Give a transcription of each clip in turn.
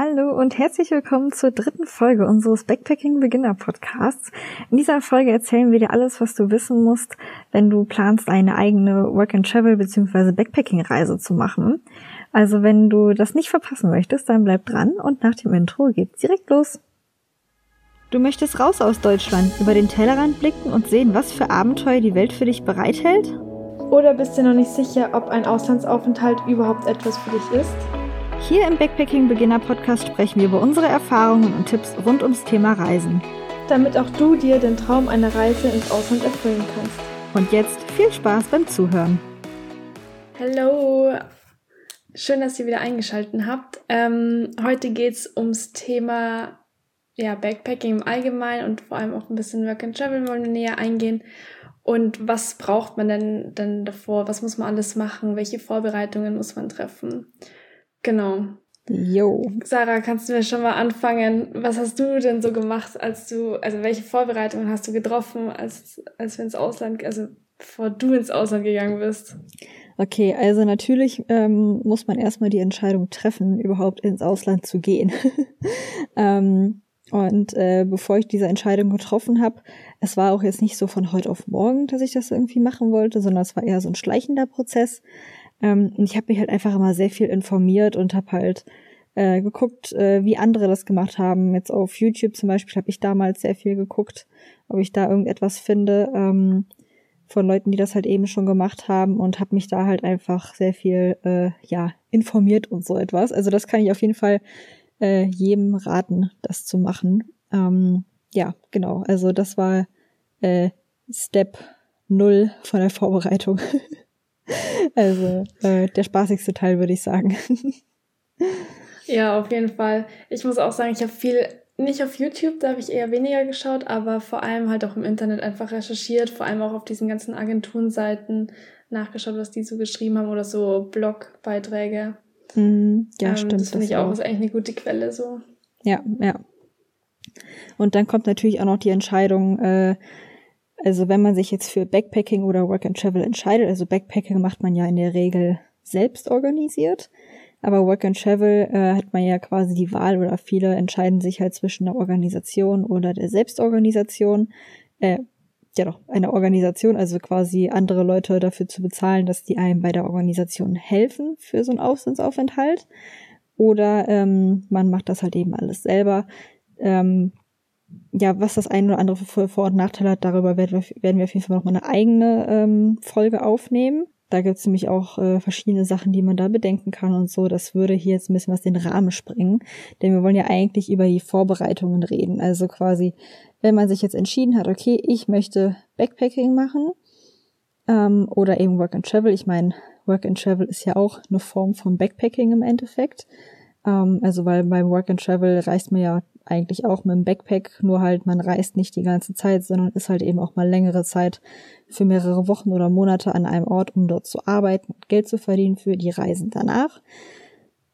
Hallo und herzlich willkommen zur dritten Folge unseres Backpacking Beginner Podcasts. In dieser Folge erzählen wir dir alles, was du wissen musst, wenn du planst, eine eigene Work and Travel bzw. Backpacking Reise zu machen. Also wenn du das nicht verpassen möchtest, dann bleib dran und nach dem Intro geht's direkt los. Du möchtest raus aus Deutschland, über den Tellerrand blicken und sehen, was für Abenteuer die Welt für dich bereithält? Oder bist du noch nicht sicher, ob ein Auslandsaufenthalt überhaupt etwas für dich ist? Hier im Backpacking Beginner Podcast sprechen wir über unsere Erfahrungen und Tipps rund ums Thema Reisen. Damit auch du dir den Traum einer Reise ins Ausland erfüllen kannst. Und jetzt viel Spaß beim Zuhören. Hallo, schön, dass ihr wieder eingeschaltet habt. Ähm, heute geht es ums Thema ja, Backpacking im Allgemeinen und vor allem auch ein bisschen Work and Travel wollen wir näher eingehen. Und was braucht man denn, denn davor? Was muss man alles machen? Welche Vorbereitungen muss man treffen? Genau. Jo. Sarah, kannst du mir schon mal anfangen? Was hast du denn so gemacht, als du, also welche Vorbereitungen hast du getroffen, als, als wir ins Ausland, also bevor du ins Ausland gegangen bist? Okay, also natürlich ähm, muss man erstmal die Entscheidung treffen, überhaupt ins Ausland zu gehen. ähm, und äh, bevor ich diese Entscheidung getroffen habe, es war auch jetzt nicht so von heute auf morgen, dass ich das irgendwie machen wollte, sondern es war eher so ein schleichender Prozess. Ähm, ich habe mich halt einfach immer sehr viel informiert und habe halt äh, geguckt, äh, wie andere das gemacht haben. Jetzt auf YouTube zum Beispiel habe ich damals sehr viel geguckt, ob ich da irgendetwas finde ähm, von Leuten, die das halt eben schon gemacht haben und habe mich da halt einfach sehr viel äh, ja informiert und so etwas. Also das kann ich auf jeden Fall äh, jedem raten, das zu machen. Ähm, ja, genau. Also das war äh, Step null von der Vorbereitung. Also äh, der spaßigste Teil, würde ich sagen. Ja, auf jeden Fall. Ich muss auch sagen, ich habe viel, nicht auf YouTube, da habe ich eher weniger geschaut, aber vor allem halt auch im Internet einfach recherchiert, vor allem auch auf diesen ganzen Agenturenseiten nachgeschaut, was die so geschrieben haben oder so Blogbeiträge. Mm, ja, ähm, stimmt. Das finde ich auch, ist eigentlich eine gute Quelle so. Ja, ja. Und dann kommt natürlich auch noch die Entscheidung, äh, also wenn man sich jetzt für Backpacking oder Work and Travel entscheidet, also Backpacking macht man ja in der Regel selbst organisiert, aber Work and Travel äh, hat man ja quasi die Wahl oder viele entscheiden sich halt zwischen der Organisation oder der Selbstorganisation. Äh, ja doch, eine Organisation, also quasi andere Leute dafür zu bezahlen, dass die einem bei der Organisation helfen für so einen Auslandsaufenthalt. Oder ähm, man macht das halt eben alles selber. Ähm, ja, was das ein oder andere für Vor- und Nachteile hat, darüber werden wir, auf jeden Fall noch mal eine eigene ähm, Folge aufnehmen. Da gibt es nämlich auch äh, verschiedene Sachen, die man da bedenken kann und so. Das würde hier jetzt ein bisschen was den Rahmen sprengen. Denn wir wollen ja eigentlich über die Vorbereitungen reden. Also quasi, wenn man sich jetzt entschieden hat, okay, ich möchte Backpacking machen ähm, oder eben Work and Travel. Ich meine, Work and Travel ist ja auch eine Form von Backpacking im Endeffekt. Ähm, also weil beim Work and Travel reist man ja eigentlich auch mit dem Backpack, nur halt man reist nicht die ganze Zeit, sondern ist halt eben auch mal längere Zeit für mehrere Wochen oder Monate an einem Ort, um dort zu arbeiten und Geld zu verdienen für die Reisen danach.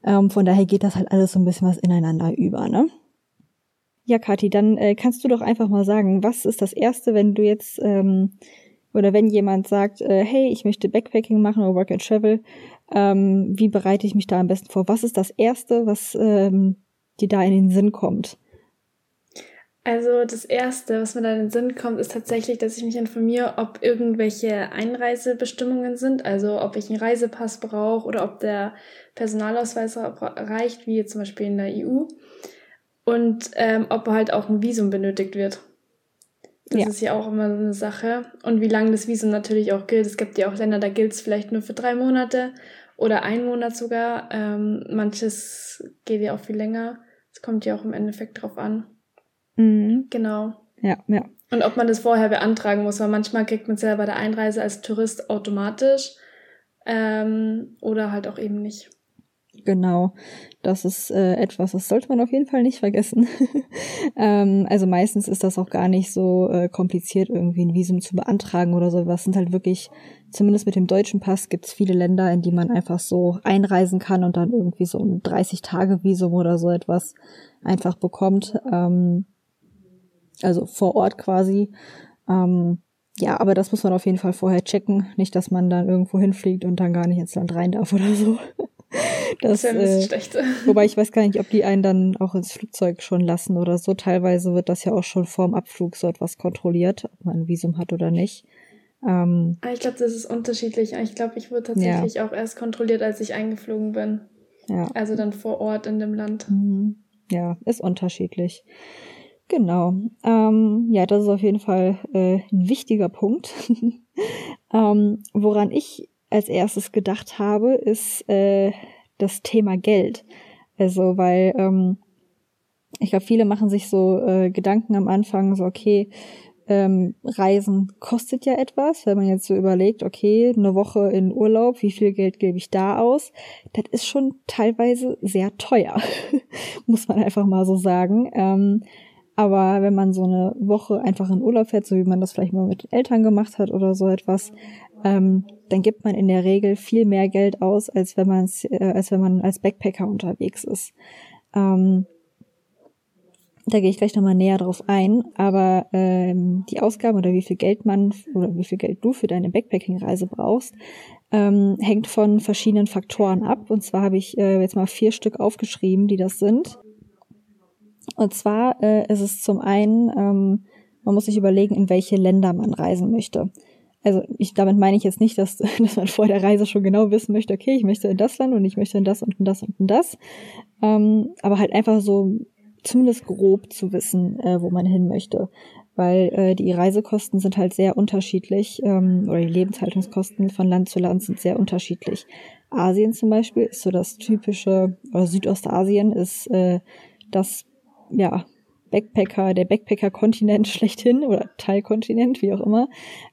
Ähm, von daher geht das halt alles so ein bisschen was ineinander über, ne? Ja, Kathi, dann äh, kannst du doch einfach mal sagen, was ist das Erste, wenn du jetzt ähm, oder wenn jemand sagt, äh, hey, ich möchte Backpacking machen oder Work and Travel, ähm, wie bereite ich mich da am besten vor? Was ist das Erste, was ähm, dir da in den Sinn kommt? Also das Erste, was mir da in den Sinn kommt, ist tatsächlich, dass ich mich informiere, ob irgendwelche Einreisebestimmungen sind, also ob ich einen Reisepass brauche oder ob der Personalausweis reicht, wie zum Beispiel in der EU, und ähm, ob halt auch ein Visum benötigt wird. Das ja. ist ja auch immer so eine Sache. Und wie lange das Visum natürlich auch gilt. Es gibt ja auch Länder, da gilt es vielleicht nur für drei Monate oder einen Monat sogar. Ähm, manches geht ja auch viel länger. Es kommt ja auch im Endeffekt drauf an. Mhm. Genau. Ja, ja. Und ob man das vorher beantragen muss, weil manchmal kriegt man es ja bei der Einreise als Tourist automatisch ähm, oder halt auch eben nicht. Genau, das ist äh, etwas, das sollte man auf jeden Fall nicht vergessen. ähm, also meistens ist das auch gar nicht so äh, kompliziert, irgendwie ein Visum zu beantragen oder so. Was sind halt wirklich, zumindest mit dem deutschen Pass gibt es viele Länder, in die man einfach so einreisen kann und dann irgendwie so ein 30-Tage-Visum oder so etwas einfach bekommt. Ähm, also vor Ort quasi. Ähm, ja, aber das muss man auf jeden Fall vorher checken. Nicht, dass man dann irgendwo hinfliegt und dann gar nicht ins Land rein darf oder so. das, das wäre äh, schlecht. Wobei ich weiß gar nicht, ob die einen dann auch ins Flugzeug schon lassen oder so. Teilweise wird das ja auch schon vorm Abflug so etwas kontrolliert, ob man ein Visum hat oder nicht. Ähm, ah, ich glaube, das ist unterschiedlich. Ich glaube, ich wurde tatsächlich ja. auch erst kontrolliert, als ich eingeflogen bin. Ja. Also dann vor Ort in dem Land. Mhm. Ja, ist unterschiedlich. Genau. Ähm, ja, das ist auf jeden Fall äh, ein wichtiger Punkt. ähm, woran ich als erstes gedacht habe, ist äh, das Thema Geld. Also, weil ähm, ich glaube, viele machen sich so äh, Gedanken am Anfang, so, okay, ähm, Reisen kostet ja etwas, wenn man jetzt so überlegt, okay, eine Woche in Urlaub, wie viel Geld gebe ich da aus? Das ist schon teilweise sehr teuer, muss man einfach mal so sagen. Ähm, aber wenn man so eine Woche einfach in Urlaub fährt, so wie man das vielleicht mal mit Eltern gemacht hat oder so etwas, ähm, dann gibt man in der Regel viel mehr Geld aus, als wenn man äh, als wenn man als Backpacker unterwegs ist. Ähm, da gehe ich gleich nochmal näher drauf ein, aber ähm, die Ausgaben oder wie viel Geld man oder wie viel Geld du für deine Backpacking-Reise brauchst, ähm, hängt von verschiedenen Faktoren ab. Und zwar habe ich äh, jetzt mal vier Stück aufgeschrieben, die das sind. Und zwar äh, ist es zum einen, ähm, man muss sich überlegen, in welche Länder man reisen möchte. Also ich, damit meine ich jetzt nicht, dass, dass man vor der Reise schon genau wissen möchte, okay, ich möchte in das Land und ich möchte in das und in das und in das. Ähm, aber halt einfach so zumindest grob zu wissen, äh, wo man hin möchte. Weil äh, die Reisekosten sind halt sehr unterschiedlich, ähm, oder die Lebenshaltungskosten von Land zu Land sind sehr unterschiedlich. Asien zum Beispiel ist so das typische, oder Südostasien ist äh, das ja Backpacker, der Backpacker-Kontinent schlechthin oder Teilkontinent, wie auch immer.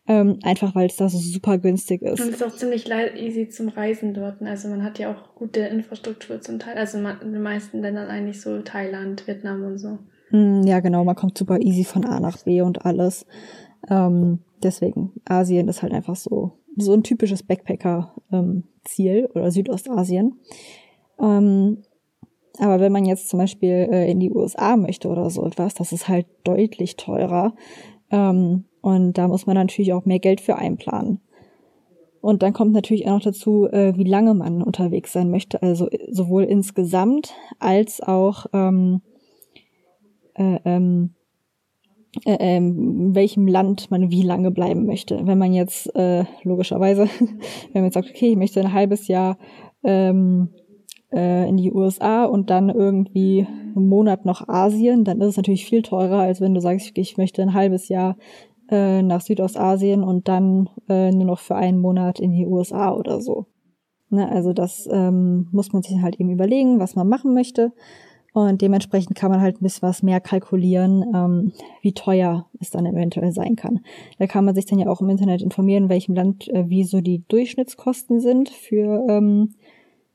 Ähm, einfach weil es da so super günstig ist. Und es ist auch ziemlich easy zum Reisen dort. Also man hat ja auch gute Infrastruktur zum Teil. Also in den meisten Ländern eigentlich so Thailand, Vietnam und so. Hm, ja, genau, man kommt super easy von A nach B und alles. Ähm, deswegen, Asien ist halt einfach so, so ein typisches Backpacker-Ziel ähm, oder Südostasien. Ähm, aber wenn man jetzt zum Beispiel äh, in die USA möchte oder so etwas, das ist halt deutlich teurer. Ähm, und da muss man natürlich auch mehr Geld für einplanen. Und dann kommt natürlich auch noch dazu, äh, wie lange man unterwegs sein möchte. Also sowohl insgesamt als auch ähm, äh, ähm, äh, ähm, in welchem Land man wie lange bleiben möchte. Wenn man jetzt äh, logischerweise, wenn man jetzt sagt, okay, ich möchte ein halbes Jahr ähm, äh, in die USA und dann irgendwie einen Monat noch Asien, dann ist es natürlich viel teurer, als wenn du sagst, ich möchte ein halbes Jahr äh, nach Südostasien und dann äh, nur noch für einen Monat in die USA oder so. Ne, also das ähm, muss man sich halt eben überlegen, was man machen möchte. Und dementsprechend kann man halt ein bisschen was mehr kalkulieren, ähm, wie teuer es dann eventuell sein kann. Da kann man sich dann ja auch im Internet informieren, in welchem Land äh, wie so die Durchschnittskosten sind für ähm,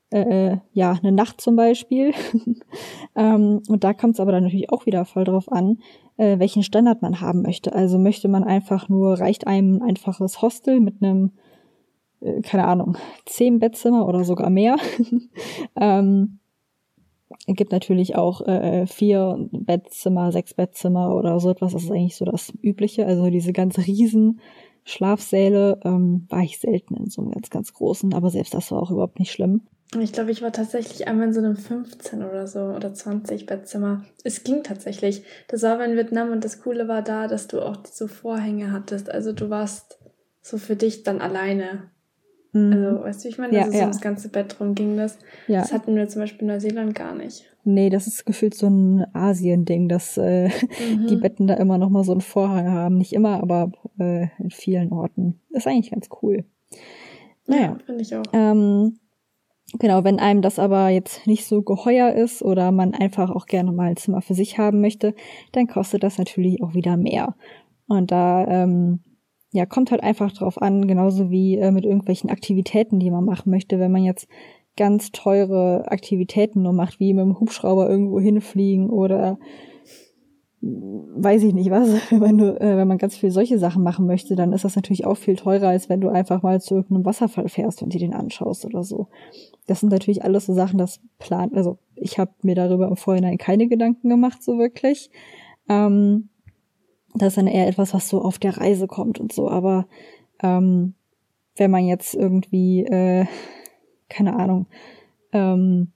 äh, äh, ja, eine Nacht zum Beispiel. ähm, und da kommt es aber dann natürlich auch wieder voll drauf an, äh, welchen Standard man haben möchte. Also möchte man einfach nur, reicht einem ein einfaches Hostel mit einem, äh, keine Ahnung, zehn Bettzimmer oder sogar mehr. ähm, gibt natürlich auch äh, vier Bettzimmer, sechs Bettzimmer oder so etwas. Das ist eigentlich so das Übliche. Also diese ganz riesen Schlafsäle ähm, war ich selten in so einem ganz, ganz großen, aber selbst das war auch überhaupt nicht schlimm. Ich glaube, ich war tatsächlich einmal in so einem 15 oder so oder 20 Bettzimmer. Es ging tatsächlich. Das war in Vietnam und das Coole war da, dass du auch so Vorhänge hattest. Also du warst so für dich dann alleine. Mhm. Also, weißt du, ich meine, ja, also so ja. das ganze Bett drum ging das. Ja. Das hatten wir zum Beispiel in Neuseeland gar nicht. Nee, das ist gefühlt so ein Asien-Ding, dass äh, mhm. die Betten da immer noch mal so einen Vorhang haben. Nicht immer, aber äh, in vielen Orten. ist eigentlich ganz cool. Naja. Ja, finde ich auch. Ähm, Genau, wenn einem das aber jetzt nicht so geheuer ist oder man einfach auch gerne mal ein Zimmer für sich haben möchte, dann kostet das natürlich auch wieder mehr. Und da ähm, ja, kommt halt einfach drauf an, genauso wie äh, mit irgendwelchen Aktivitäten, die man machen möchte. Wenn man jetzt ganz teure Aktivitäten nur macht, wie mit dem Hubschrauber irgendwo hinfliegen oder weiß ich nicht was, wenn du, äh, wenn man ganz viel solche Sachen machen möchte, dann ist das natürlich auch viel teurer, als wenn du einfach mal zu irgendeinem Wasserfall fährst und dir den anschaust oder so. Das sind natürlich alles so Sachen, das plant, also ich habe mir darüber im Vorhinein keine Gedanken gemacht, so wirklich. Ähm, das ist dann eher etwas, was so auf der Reise kommt und so, aber ähm, wenn man jetzt irgendwie, äh, keine Ahnung, ähm,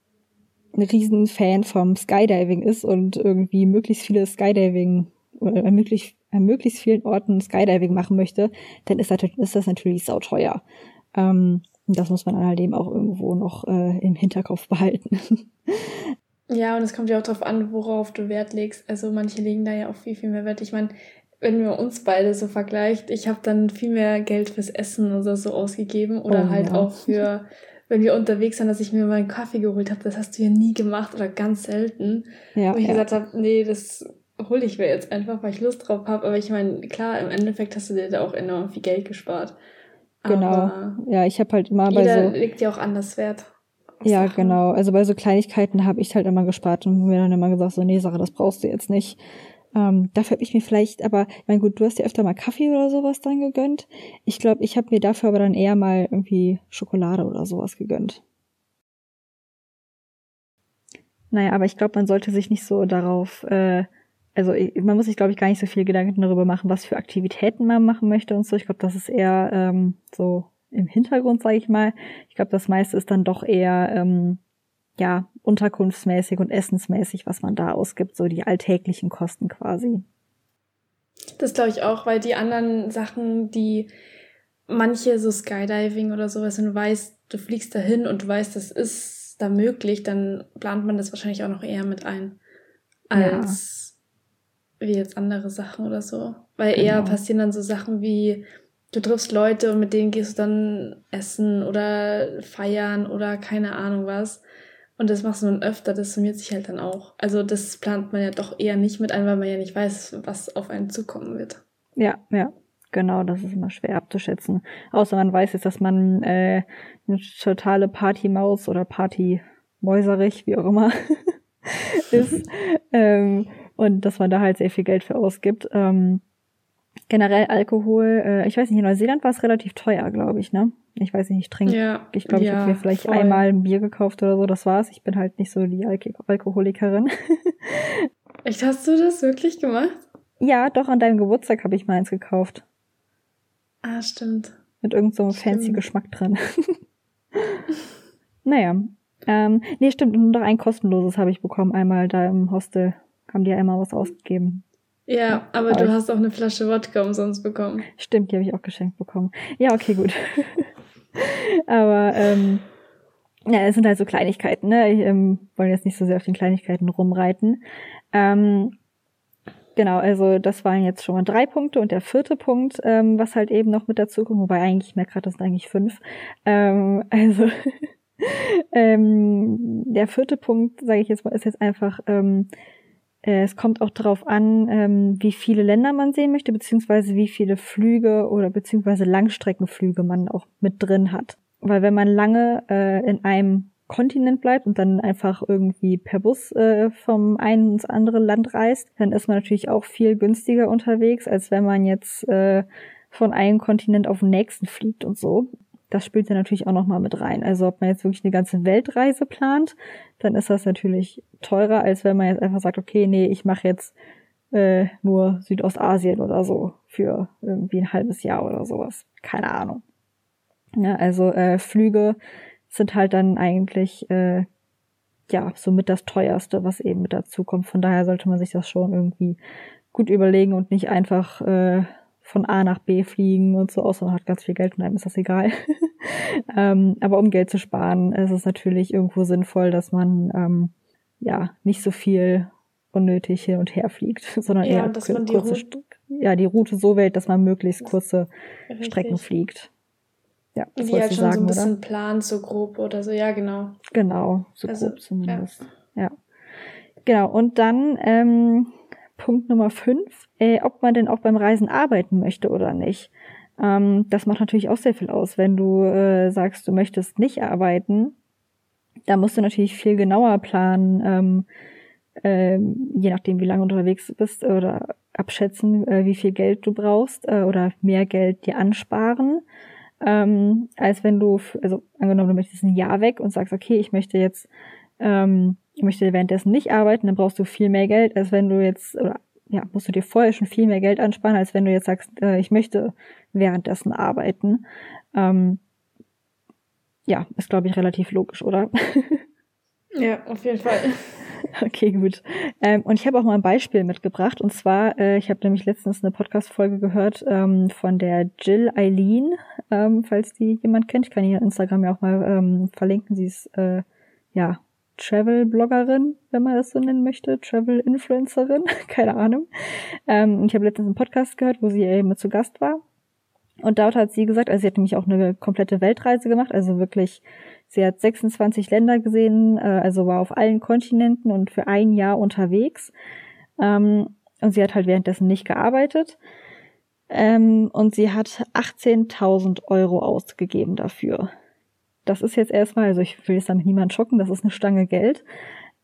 ein riesen Fan vom Skydiving ist und irgendwie möglichst viele Skydiving oder an möglichst, an möglichst vielen Orten Skydiving machen möchte, dann ist das, ist das natürlich sauteuer. Ähm, das muss man halt eben auch irgendwo noch äh, im Hinterkopf behalten. Ja, und es kommt ja auch darauf an, worauf du Wert legst. Also manche legen da ja auch viel, viel mehr Wert. Ich meine, wenn wir uns beide so vergleicht, ich habe dann viel mehr Geld fürs Essen oder so ausgegeben oder oh, halt ja. auch für, wenn wir unterwegs sind, dass ich mir mal einen Kaffee geholt habe. Das hast du ja nie gemacht oder ganz selten. Ja, wo ich ja. gesagt habe, nee, das hole ich mir jetzt einfach, weil ich Lust drauf habe. Aber ich meine, klar, im Endeffekt hast du dir da auch enorm viel Geld gespart. Genau. Aber ja, ich habe halt immer bei so. legt ja auch anders Wert. Ja, Sachen. genau. Also bei so Kleinigkeiten habe ich halt immer gespart und mir dann immer gesagt, so, nee, Sache, das brauchst du jetzt nicht. Ähm, dafür habe ich mir vielleicht, aber, ich mein gut, du hast ja öfter mal Kaffee oder sowas dann gegönnt. Ich glaube, ich habe mir dafür aber dann eher mal irgendwie Schokolade oder sowas gegönnt. Naja, aber ich glaube, man sollte sich nicht so darauf, äh, also man muss sich, glaube ich, gar nicht so viel Gedanken darüber machen, was für Aktivitäten man machen möchte und so. Ich glaube, das ist eher ähm, so im Hintergrund, sage ich mal. Ich glaube, das meiste ist dann doch eher ähm, ja unterkunftsmäßig und essensmäßig, was man da ausgibt, so die alltäglichen Kosten quasi. Das glaube ich auch, weil die anderen Sachen, die manche so Skydiving oder sowas, wenn du weißt, du fliegst dahin und du weißt, das ist da möglich, dann plant man das wahrscheinlich auch noch eher mit ein als ja. wie jetzt andere Sachen oder so. Weil genau. eher passieren dann so Sachen wie du triffst Leute und mit denen gehst du dann essen oder feiern oder keine Ahnung was. Und das machst du dann öfter, das summiert sich halt dann auch. Also das plant man ja doch eher nicht mit ein, weil man ja nicht weiß, was auf einen zukommen wird. Ja, ja. Genau, das ist immer schwer abzuschätzen. Außer man weiß jetzt, dass man äh, eine totale Partymaus oder Partymäuserich, wie auch immer, ist. ähm, und dass man da halt sehr viel Geld für ausgibt. Ähm, generell Alkohol, äh, ich weiß nicht, in Neuseeland war es relativ teuer, glaube ich, ne? Ich weiß nicht, ich trinke, ja, ich glaube, ja, ich habe mir vielleicht voll. einmal ein Bier gekauft oder so, das war's. Ich bin halt nicht so die Al Alkoholikerin. Echt, hast du das wirklich gemacht? Ja, doch, an deinem Geburtstag habe ich mal eins gekauft. Ah, stimmt. Mit irgendeinem so fancy Geschmack drin. naja. Ähm, nee, stimmt, nur noch ein kostenloses habe ich bekommen, einmal da im Hostel. Haben die ja einmal was ausgegeben. Ja, aber du hast auch eine Flasche Wodka umsonst bekommen. Stimmt, die habe ich auch geschenkt bekommen. Ja, okay, gut. aber ähm, ja, es sind halt so Kleinigkeiten, ne? Ich ähm, wollen jetzt nicht so sehr auf den Kleinigkeiten rumreiten. Ähm, genau, also das waren jetzt schon mal drei Punkte und der vierte Punkt, ähm, was halt eben noch mit dazu kommt, wobei eigentlich, ich merke gerade, das sind eigentlich fünf. Ähm, also ähm, der vierte Punkt, sage ich jetzt mal, ist jetzt einfach ähm, äh, es kommt auch darauf an, ähm, wie viele Länder man sehen möchte, beziehungsweise wie viele Flüge oder beziehungsweise Langstreckenflüge man auch mit drin hat. Weil wenn man lange äh, in einem Kontinent bleibt und dann einfach irgendwie per Bus äh, vom einen ins andere Land reist, dann ist man natürlich auch viel günstiger unterwegs, als wenn man jetzt äh, von einem Kontinent auf den nächsten fliegt und so. Das spielt ja natürlich auch nochmal mit rein. Also ob man jetzt wirklich eine ganze Weltreise plant, dann ist das natürlich teurer, als wenn man jetzt einfach sagt, okay, nee, ich mache jetzt äh, nur Südostasien oder so für irgendwie ein halbes Jahr oder sowas. Keine Ahnung. Ja, also äh, Flüge sind halt dann eigentlich äh, ja somit das teuerste, was eben mit dazu kommt. Von daher sollte man sich das schon irgendwie gut überlegen und nicht einfach äh, von A nach B fliegen und so, außer man hat ganz viel Geld und einem ist das egal. ähm, aber um Geld zu sparen, ist es natürlich irgendwo sinnvoll, dass man ähm, ja nicht so viel unnötig hin und her fliegt, sondern ja, eher dass man die kurze, Route, ja, die Route so wählt, dass man möglichst kurze richtig. Strecken fliegt. Ja, das Wie halt schon sagen, so ein bisschen oder? plant, so grob oder so, ja, genau. Genau, so also, grob zumindest. Ja. ja. Genau, und dann ähm, Punkt Nummer fünf, äh, ob man denn auch beim Reisen arbeiten möchte oder nicht. Ähm, das macht natürlich auch sehr viel aus. Wenn du äh, sagst, du möchtest nicht arbeiten, da musst du natürlich viel genauer planen, ähm, äh, je nachdem, wie lange unterwegs bist oder abschätzen, äh, wie viel Geld du brauchst äh, oder mehr Geld dir ansparen, ähm, als wenn du, also angenommen, du möchtest ein Jahr weg und sagst, okay, ich möchte jetzt ähm, ich möchte währenddessen nicht arbeiten, dann brauchst du viel mehr Geld, als wenn du jetzt, oder ja, musst du dir vorher schon viel mehr Geld ansparen, als wenn du jetzt sagst, äh, ich möchte währenddessen arbeiten. Ähm, ja, ist, glaube ich, relativ logisch, oder? Ja, auf jeden Fall. Okay, gut. Ähm, und ich habe auch mal ein Beispiel mitgebracht. Und zwar, äh, ich habe nämlich letztens eine Podcast-Folge gehört ähm, von der Jill Eileen, ähm, falls die jemand kennt. Ich kann ihr Instagram ja auch mal ähm, verlinken. Sie ist äh, ja Travel-Bloggerin, wenn man das so nennen möchte, Travel-Influencerin, keine Ahnung. Ähm, ich habe letztens einen Podcast gehört, wo sie eben zu Gast war. Und dort hat sie gesagt, also sie hat nämlich auch eine komplette Weltreise gemacht, also wirklich, sie hat 26 Länder gesehen, äh, also war auf allen Kontinenten und für ein Jahr unterwegs. Ähm, und sie hat halt währenddessen nicht gearbeitet. Ähm, und sie hat 18.000 Euro ausgegeben dafür. Das ist jetzt erstmal, also ich will jetzt damit niemand schocken, das ist eine Stange Geld.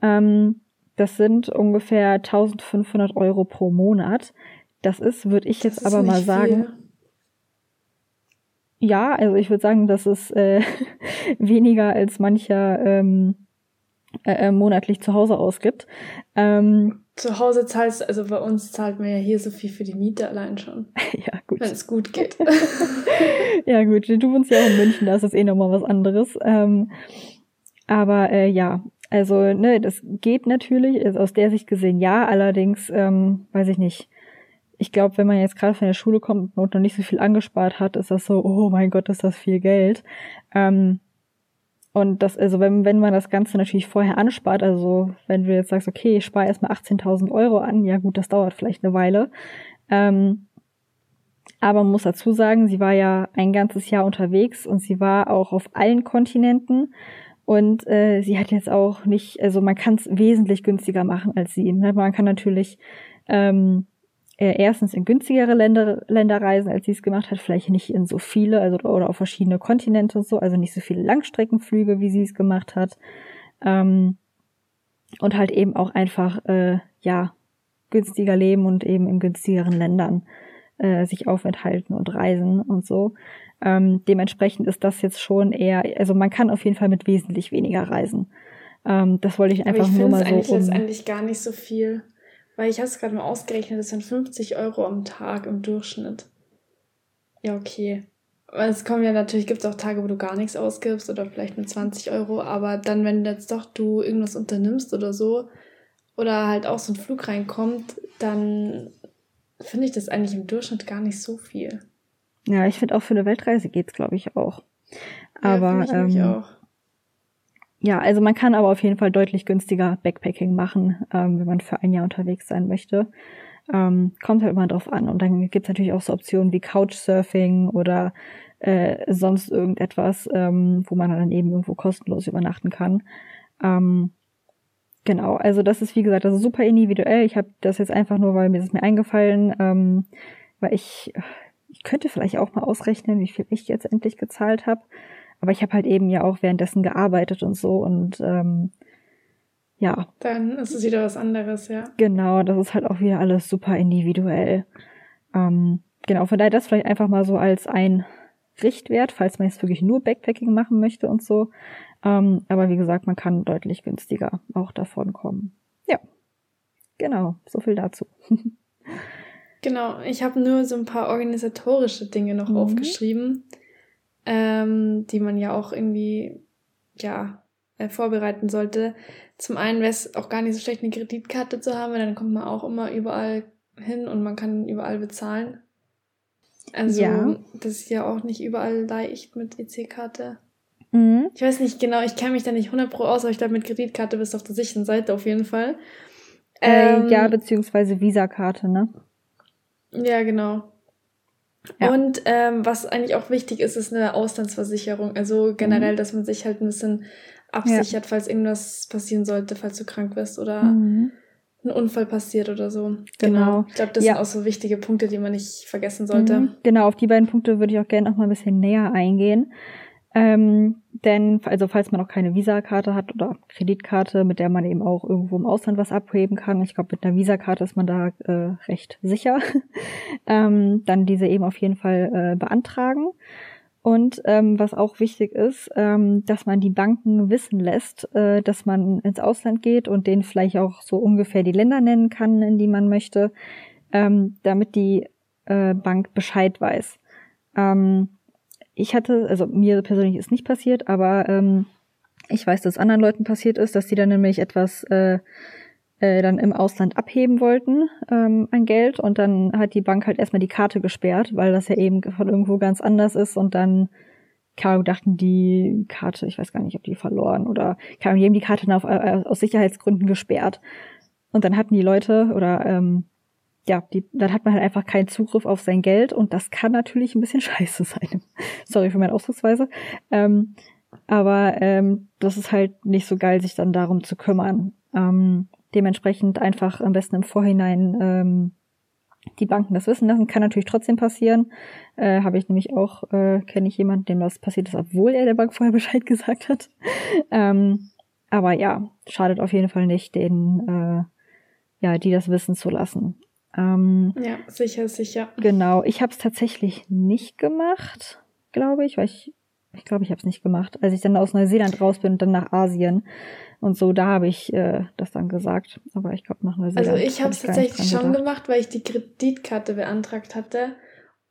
Ähm, das sind ungefähr 1500 Euro pro Monat. Das ist, würde ich jetzt aber mal sagen, viel. ja, also ich würde sagen, das ist äh, weniger als mancher ähm, äh, äh, monatlich zu Hause ausgibt. Ähm, zu Hause zahlst, also bei uns zahlt man ja hier so viel für die Miete allein schon. ja, gut. Wenn es gut geht. ja, gut. Du wohnst ja auch in München, da ist das eh nochmal was anderes. Ähm, aber äh, ja, also, ne, das geht natürlich, ist aus der Sicht gesehen ja, allerdings, ähm, weiß ich nicht. Ich glaube, wenn man jetzt gerade von der Schule kommt und noch nicht so viel angespart hat, ist das so, oh mein Gott, ist das viel Geld. Ähm, und das, also wenn, wenn man das Ganze natürlich vorher anspart, also wenn du jetzt sagst, okay, ich spare erstmal 18.000 Euro an, ja gut, das dauert vielleicht eine Weile. Ähm, aber man muss dazu sagen, sie war ja ein ganzes Jahr unterwegs und sie war auch auf allen Kontinenten. Und äh, sie hat jetzt auch nicht, also man kann es wesentlich günstiger machen als sie. Ne? Man kann natürlich ähm, äh, erstens in günstigere Länder, Länder reisen, als sie es gemacht hat, vielleicht nicht in so viele, also oder auf verschiedene Kontinente und so, also nicht so viele Langstreckenflüge, wie sie es gemacht hat. Ähm, und halt eben auch einfach, äh, ja, günstiger leben und eben in günstigeren Ländern äh, sich aufenthalten und reisen und so. Ähm, dementsprechend ist das jetzt schon eher, also man kann auf jeden Fall mit wesentlich weniger reisen. Ähm, das wollte ich einfach Aber ich nur mal so. Ich finde es eigentlich gar nicht so viel. Weil ich habe es gerade mal ausgerechnet, das sind 50 Euro am Tag im Durchschnitt. Ja, okay. Es kommen ja natürlich, gibt es auch Tage, wo du gar nichts ausgibst oder vielleicht nur 20 Euro, aber dann, wenn jetzt doch du irgendwas unternimmst oder so, oder halt auch so ein Flug reinkommt, dann finde ich das eigentlich im Durchschnitt gar nicht so viel. Ja, ich finde auch für eine Weltreise geht's, glaube ich, auch. Aber ja, ich ähm, auch. Ja, also man kann aber auf jeden Fall deutlich günstiger Backpacking machen, ähm, wenn man für ein Jahr unterwegs sein möchte. Ähm, kommt halt immer drauf an. Und dann gibt's natürlich auch so Optionen wie Couchsurfing oder äh, sonst irgendetwas, ähm, wo man dann eben irgendwo kostenlos übernachten kann. Ähm, genau, also das ist wie gesagt, ist super individuell. Ich habe das jetzt einfach nur, weil mir das mir eingefallen, ähm, weil ich, ich könnte vielleicht auch mal ausrechnen, wie viel ich jetzt endlich gezahlt habe. Aber ich habe halt eben ja auch währenddessen gearbeitet und so und ähm, ja. Dann ist es wieder was anderes, ja. Genau, das ist halt auch wieder alles super individuell. Ähm, genau, von daher das vielleicht einfach mal so als ein Richtwert, falls man jetzt wirklich nur Backpacking machen möchte und so. Ähm, aber wie gesagt, man kann deutlich günstiger auch davon kommen. Ja, genau, so viel dazu. genau, ich habe nur so ein paar organisatorische Dinge noch mhm. aufgeschrieben ähm, die man ja auch irgendwie, ja, äh, vorbereiten sollte. Zum einen wäre es auch gar nicht so schlecht, eine Kreditkarte zu haben, weil dann kommt man auch immer überall hin und man kann überall bezahlen. Also, ja. das ist ja auch nicht überall leicht mit EC-Karte. Mhm. Ich weiß nicht genau, ich kenne mich da nicht 100 Pro aus, aber ich glaube, mit Kreditkarte bist du auf der sicheren Seite auf jeden Fall. Äh, ähm, ja, beziehungsweise Visa-Karte, ne? Ja, genau. Ja. Und ähm, was eigentlich auch wichtig ist, ist eine Auslandsversicherung. Also generell, mhm. dass man sich halt ein bisschen absichert, ja. falls irgendwas passieren sollte, falls du krank wirst oder mhm. ein Unfall passiert oder so. Genau. genau. Ich glaube, das ja. sind auch so wichtige Punkte, die man nicht vergessen sollte. Mhm. Genau, auf die beiden Punkte würde ich auch gerne noch mal ein bisschen näher eingehen. Ähm, denn, also falls man auch keine Visa-Karte hat oder Kreditkarte, mit der man eben auch irgendwo im Ausland was abheben kann, ich glaube, mit einer Visa-Karte ist man da äh, recht sicher, ähm, dann diese eben auf jeden Fall äh, beantragen. Und ähm, was auch wichtig ist, ähm, dass man die Banken wissen lässt, äh, dass man ins Ausland geht und denen vielleicht auch so ungefähr die Länder nennen kann, in die man möchte, ähm, damit die äh, Bank Bescheid weiß. Ähm, ich hatte, also mir persönlich ist nicht passiert, aber ähm, Ich weiß, dass anderen Leuten passiert ist, dass die dann nämlich etwas äh, äh, dann im Ausland abheben wollten ähm, an Geld. Und dann hat die Bank halt erstmal die Karte gesperrt, weil das ja eben von irgendwo ganz anders ist. Und dann keine dachten die Karte, ich weiß gar nicht, ob die verloren oder keine die haben die Karte auf, äh, aus Sicherheitsgründen gesperrt. Und dann hatten die Leute oder ähm, ja, die, dann hat man halt einfach keinen Zugriff auf sein Geld und das kann natürlich ein bisschen scheiße sein. Sorry für meine Ausdrucksweise. Ähm, aber ähm, das ist halt nicht so geil, sich dann darum zu kümmern. Ähm, dementsprechend einfach am besten im Vorhinein ähm, die Banken das wissen lassen. Kann natürlich trotzdem passieren. Äh, Habe ich nämlich auch, äh, kenne ich jemanden, dem das passiert ist, obwohl er der Bank vorher Bescheid gesagt hat. ähm, aber ja, schadet auf jeden Fall nicht, den, äh, ja, die das wissen zu lassen. Ähm, ja, sicher, sicher. Genau, ich habe es tatsächlich nicht gemacht, glaube ich, weil ich, ich glaube, ich habe es nicht gemacht. Als ich dann aus Neuseeland raus bin und dann nach Asien und so, da habe ich äh, das dann gesagt. Aber ich glaube, nach Neuseeland. Also ich habe es tatsächlich schon gemacht, weil ich die Kreditkarte beantragt hatte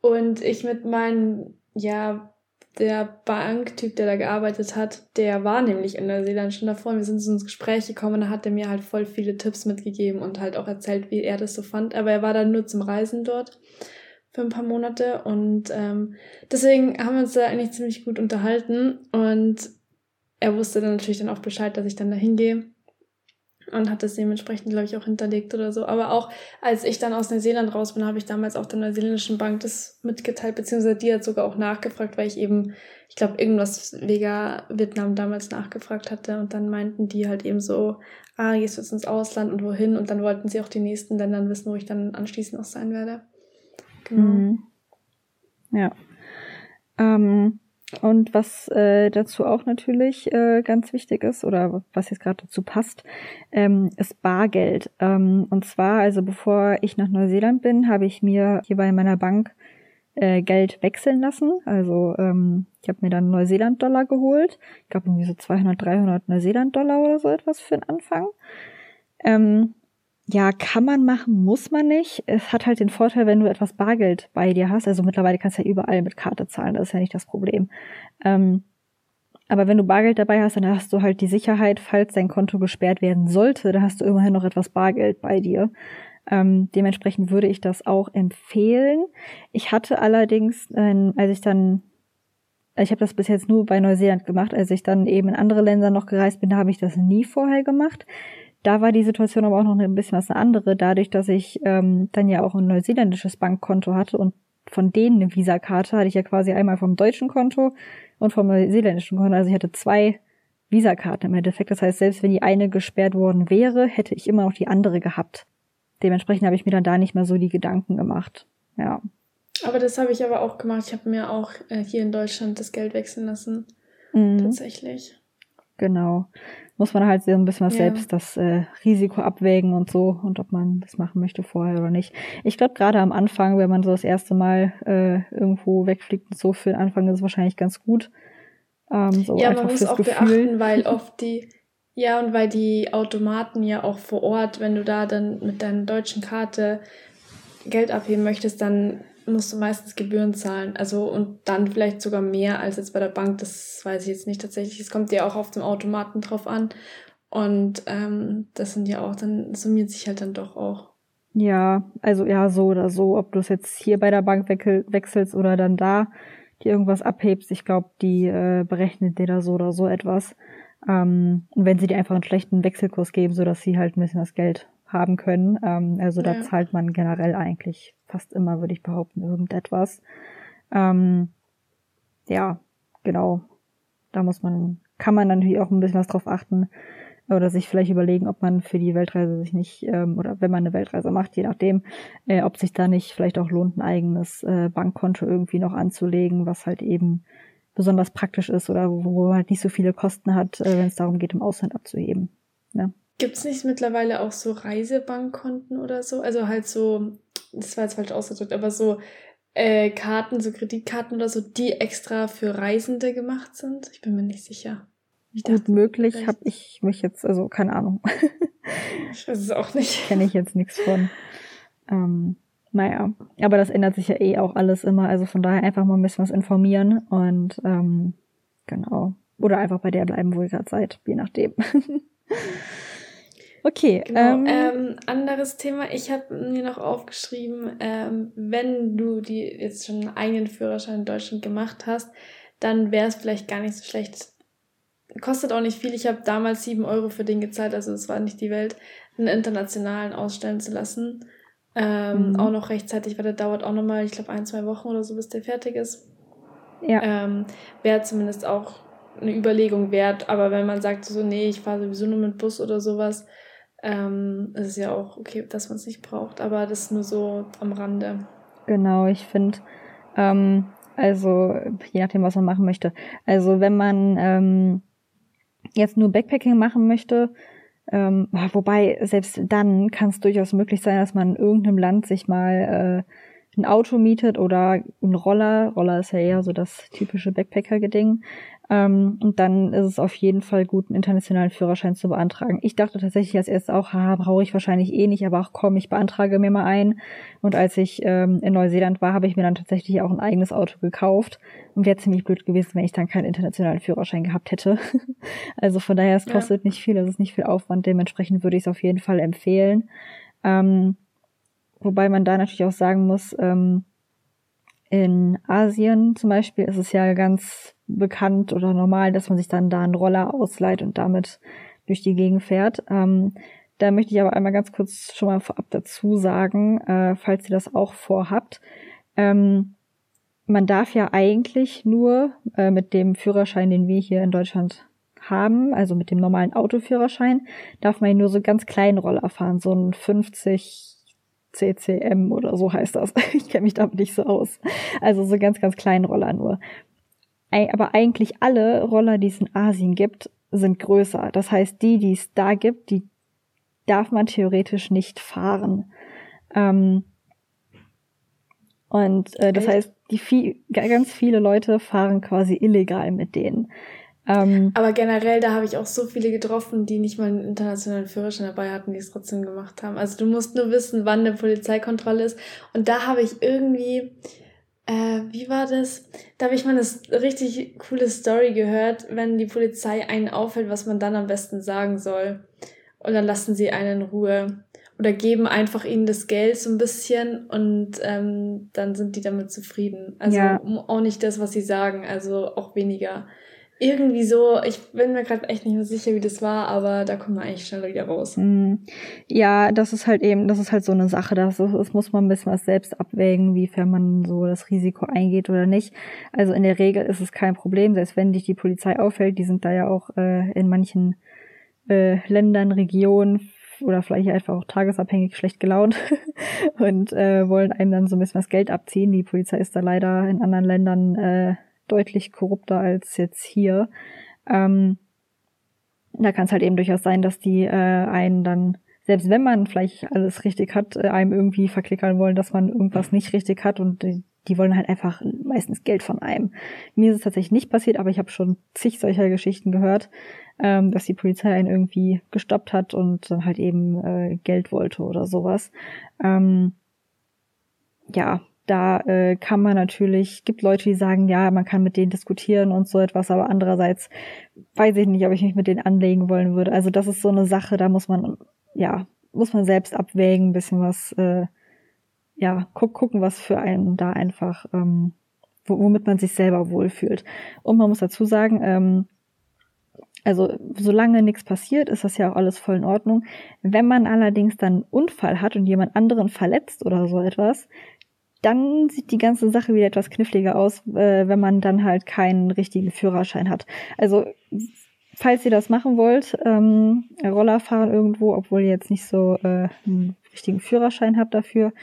und ich mit meinen ja der Banktyp, der da gearbeitet hat, der war nämlich in Neuseeland schon davor. Wir sind so ins Gespräch gekommen und da hat er mir halt voll viele Tipps mitgegeben und halt auch erzählt, wie er das so fand. Aber er war dann nur zum Reisen dort für ein paar Monate und ähm, deswegen haben wir uns da eigentlich ziemlich gut unterhalten und er wusste dann natürlich dann auch Bescheid, dass ich dann da hingehe und hat das dementsprechend, glaube ich, auch hinterlegt oder so. Aber auch als ich dann aus Neuseeland raus bin, habe ich damals auch der neuseeländischen Bank das mitgeteilt, beziehungsweise die hat sogar auch nachgefragt, weil ich eben, ich glaube, irgendwas wegen Vietnam damals nachgefragt hatte und dann meinten die halt eben so, ah, gehst du jetzt ins Ausland und wohin? Und dann wollten sie auch die nächsten Ländern wissen, wo ich dann anschließend auch sein werde. Genau. Mhm. Ja. Ähm, und was äh, dazu auch natürlich äh, ganz wichtig ist oder was jetzt gerade dazu passt, ähm, ist Bargeld. Ähm, und zwar, also bevor ich nach Neuseeland bin, habe ich mir hier bei meiner Bank äh, Geld wechseln lassen. Also ähm, ich habe mir dann Neuseeland-Dollar geholt. Ich glaube irgendwie so 200, 300 Neuseeland-Dollar oder so etwas für den Anfang. Ähm, ja, kann man machen, muss man nicht. Es hat halt den Vorteil, wenn du etwas Bargeld bei dir hast. Also mittlerweile kannst du ja überall mit Karte zahlen, das ist ja nicht das Problem. Ähm, aber wenn du Bargeld dabei hast, dann hast du halt die Sicherheit, falls dein Konto gesperrt werden sollte, dann hast du immerhin noch etwas Bargeld bei dir. Ähm, dementsprechend würde ich das auch empfehlen. Ich hatte allerdings, äh, als ich dann, ich habe das bis jetzt nur bei Neuseeland gemacht, als ich dann eben in andere Länder noch gereist bin, da habe ich das nie vorher gemacht. Da war die Situation aber auch noch ein bisschen was eine andere, dadurch, dass ich ähm, dann ja auch ein neuseeländisches Bankkonto hatte und von denen eine Visakarte hatte ich ja quasi einmal vom deutschen Konto und vom neuseeländischen Konto. Also ich hatte zwei Visakarten im Endeffekt. Das heißt, selbst wenn die eine gesperrt worden wäre, hätte ich immer noch die andere gehabt. Dementsprechend habe ich mir dann da nicht mehr so die Gedanken gemacht. Ja. Aber das habe ich aber auch gemacht. Ich habe mir auch äh, hier in Deutschland das Geld wechseln lassen. Mhm. Tatsächlich. Genau muss man halt so ein bisschen was ja. selbst das äh, Risiko abwägen und so und ob man das machen möchte vorher oder nicht. Ich glaube, gerade am Anfang, wenn man so das erste Mal äh, irgendwo wegfliegt und so, für den Anfang ist es wahrscheinlich ganz gut. Ähm, so ja, man muss auch Gefühl. beachten, weil oft die, ja, und weil die Automaten ja auch vor Ort, wenn du da dann mit deiner deutschen Karte Geld abheben möchtest, dann musst du meistens Gebühren zahlen. Also und dann vielleicht sogar mehr als jetzt bei der Bank. Das weiß ich jetzt nicht tatsächlich. Es kommt ja auch auf dem Automaten drauf an. Und ähm, das sind ja auch, dann summiert sich halt dann doch auch. Ja, also ja, so oder so, ob du es jetzt hier bei der Bank wechselst oder dann da dir irgendwas abhebst, ich glaube, die äh, berechnet dir da so oder so etwas. Ähm, und wenn sie dir einfach einen schlechten Wechselkurs geben, so dass sie halt ein bisschen das Geld haben können. Ähm, also da ja. zahlt man generell eigentlich fast immer, würde ich behaupten, irgendetwas. Ähm, ja, genau. Da muss man, kann man natürlich auch ein bisschen was drauf achten oder sich vielleicht überlegen, ob man für die Weltreise sich nicht, ähm, oder wenn man eine Weltreise macht, je nachdem, äh, ob sich da nicht vielleicht auch lohnt, ein eigenes äh, Bankkonto irgendwie noch anzulegen, was halt eben besonders praktisch ist oder wo, wo man halt nicht so viele Kosten hat, äh, wenn es darum geht, im Ausland abzuheben. Ja. Gibt es nicht mittlerweile auch so Reisebankkonten oder so? Also halt so, das war jetzt falsch ausgedrückt, aber so äh, Karten, so Kreditkarten oder so, die extra für Reisende gemacht sind? Ich bin mir nicht sicher. Ich Gut dachte, möglich habe ich mich jetzt, also keine Ahnung. ich weiß es auch nicht. Kenne ich jetzt nichts von. Ähm, naja, aber das ändert sich ja eh auch alles immer. Also von daher einfach mal ein bisschen was informieren und ähm, genau. oder einfach bei der bleiben, wo ihr gerade seid, je nachdem. okay. Genau, ähm, ähm, anderes Thema. Ich habe mir noch aufgeschrieben, ähm, wenn du die jetzt schon einen eigenen Führerschein in Deutschland gemacht hast, dann wäre es vielleicht gar nicht so schlecht. Kostet auch nicht viel. Ich habe damals sieben Euro für den gezahlt, also es war nicht die Welt, einen internationalen ausstellen zu lassen. Ähm, mhm. Auch noch rechtzeitig, weil der dauert auch nochmal, ich glaube, ein, zwei Wochen oder so, bis der fertig ist. Ja. Ähm, Wäre zumindest auch eine Überlegung wert. Aber wenn man sagt so, nee, ich fahre sowieso nur mit Bus oder sowas, ähm, ist es ja auch okay, dass man es nicht braucht. Aber das ist nur so am Rande. Genau, ich finde, ähm, also je nachdem, was man machen möchte. Also wenn man ähm, jetzt nur Backpacking machen möchte, ähm, wobei selbst dann kann es durchaus möglich sein, dass man in irgendeinem Land sich mal äh, ein Auto mietet oder ein Roller. Roller ist ja eher so das typische Backpacker-Geding. Ähm, und dann ist es auf jeden Fall gut, einen internationalen Führerschein zu beantragen. Ich dachte tatsächlich als erstes auch, haha, brauche ich wahrscheinlich eh nicht, aber auch komm, ich beantrage mir mal einen. Und als ich ähm, in Neuseeland war, habe ich mir dann tatsächlich auch ein eigenes Auto gekauft. Und wäre ziemlich blöd gewesen, wenn ich dann keinen internationalen Führerschein gehabt hätte. also von daher, es kostet ja. nicht viel, es ist nicht viel Aufwand. Dementsprechend würde ich es auf jeden Fall empfehlen. Ähm, wobei man da natürlich auch sagen muss, ähm, in Asien zum Beispiel ist es ja ganz bekannt oder normal, dass man sich dann da einen Roller ausleiht und damit durch die Gegend fährt. Ähm, da möchte ich aber einmal ganz kurz schon mal vorab dazu sagen, äh, falls ihr das auch vorhabt. Ähm, man darf ja eigentlich nur äh, mit dem Führerschein, den wir hier in Deutschland haben, also mit dem normalen Autoführerschein, darf man nur so ganz kleinen Roller fahren, so ein 50 CCM oder so heißt das. Ich kenne mich damit nicht so aus. Also so ganz, ganz kleinen Roller nur aber eigentlich alle Roller, die es in Asien gibt, sind größer. Das heißt, die, die es da gibt, die darf man theoretisch nicht fahren. Ähm, und äh, das heißt, die viel, ganz viele Leute fahren quasi illegal mit denen. Ähm, Aber generell, da habe ich auch so viele getroffen, die nicht mal einen internationalen Führerschein dabei hatten, die es trotzdem gemacht haben. Also du musst nur wissen, wann eine Polizeikontrolle ist. Und da habe ich irgendwie, äh, wie war das? Da habe ich mal eine richtig coole Story gehört, wenn die Polizei einen auffällt, was man dann am besten sagen soll. Und dann lassen sie einen in Ruhe. Oder geben einfach ihnen das Geld so ein bisschen und ähm, dann sind die damit zufrieden. Also ja. auch nicht das, was sie sagen, also auch weniger irgendwie so, ich bin mir gerade echt nicht mehr sicher, wie das war, aber da kommen wir eigentlich schneller wieder raus. Mhm. Ja, das ist halt eben, das ist halt so eine Sache, das, das muss man ein bisschen was selbst abwägen, wiefern man so das Risiko eingeht oder nicht. Also in der Regel ist es kein Problem, selbst wenn dich die Polizei auffällt, die sind da ja auch äh, in manchen äh, Ländern, Regionen oder vielleicht einfach auch tagesabhängig schlecht gelaunt und äh, wollen einem dann so ein bisschen was Geld abziehen. Die Polizei ist da leider in anderen Ländern äh, deutlich korrupter als jetzt hier. Ähm, da kann es halt eben durchaus sein, dass die äh, einen dann, selbst wenn man vielleicht alles richtig hat, äh, einem irgendwie verklickern wollen, dass man irgendwas nicht richtig hat und die, die wollen halt einfach meistens Geld von einem. Mir ist es tatsächlich nicht passiert, aber ich habe schon zig solcher Geschichten gehört, ähm, dass die Polizei einen irgendwie gestoppt hat und dann halt eben äh, Geld wollte oder sowas. Ähm, ja, da äh, kann man natürlich, gibt Leute, die sagen, ja, man kann mit denen diskutieren und so etwas, aber andererseits weiß ich nicht, ob ich mich mit denen anlegen wollen würde. Also das ist so eine Sache, da muss man, ja, muss man selbst abwägen, bisschen was, äh, ja, guck, gucken, was für einen da einfach, ähm, womit man sich selber wohlfühlt. Und man muss dazu sagen, ähm, also solange nichts passiert, ist das ja auch alles voll in Ordnung. Wenn man allerdings dann einen Unfall hat und jemand anderen verletzt oder so etwas, dann sieht die ganze Sache wieder etwas kniffliger aus, äh, wenn man dann halt keinen richtigen Führerschein hat. Also falls ihr das machen wollt, ähm, Roller fahren irgendwo, obwohl ihr jetzt nicht so äh, einen richtigen Führerschein habt dafür,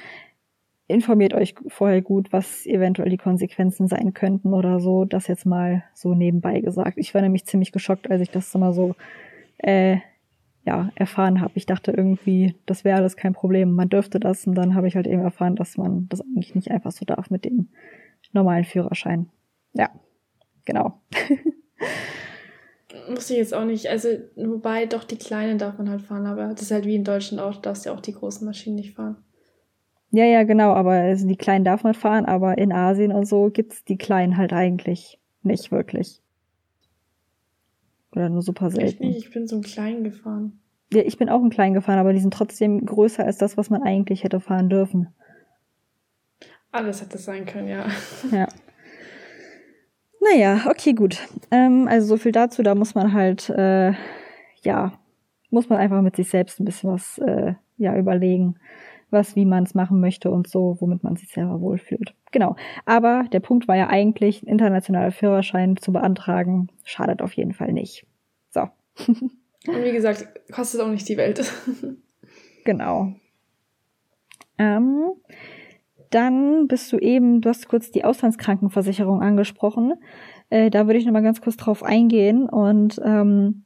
informiert euch vorher gut, was eventuell die Konsequenzen sein könnten oder so. Das jetzt mal so nebenbei gesagt. Ich war nämlich ziemlich geschockt, als ich das mal so äh, ja, erfahren habe. Ich dachte irgendwie, das wäre alles kein Problem, man dürfte das. Und dann habe ich halt eben erfahren, dass man das eigentlich nicht einfach so darf mit dem normalen Führerschein. Ja, genau. Muss ich jetzt auch nicht, also wobei doch die kleinen darf man halt fahren, aber das ist halt wie in Deutschland auch, darfst ja auch die großen Maschinen nicht fahren. Ja, ja, genau, aber also die kleinen darf man fahren, aber in Asien und so gibt's die kleinen halt eigentlich nicht wirklich. Oder nur super selten. Ich nicht, ich bin so einen kleinen gefahren. Ja, ich bin auch einen kleinen gefahren, aber die sind trotzdem größer als das, was man eigentlich hätte fahren dürfen. Alles hätte sein können, ja. Ja. Naja, okay, gut. Ähm, also so viel dazu, da muss man halt, äh, ja, muss man einfach mit sich selbst ein bisschen was äh, ja, überlegen, was, wie man es machen möchte und so, womit man sich selber wohlfühlt. Genau. Aber der Punkt war ja eigentlich, einen internationalen Führerschein zu beantragen, schadet auf jeden Fall nicht. So. Und wie gesagt, kostet auch nicht die Welt. genau. Ähm, dann bist du eben, du hast kurz die Auslandskrankenversicherung angesprochen. Äh, da würde ich nochmal ganz kurz drauf eingehen und ähm,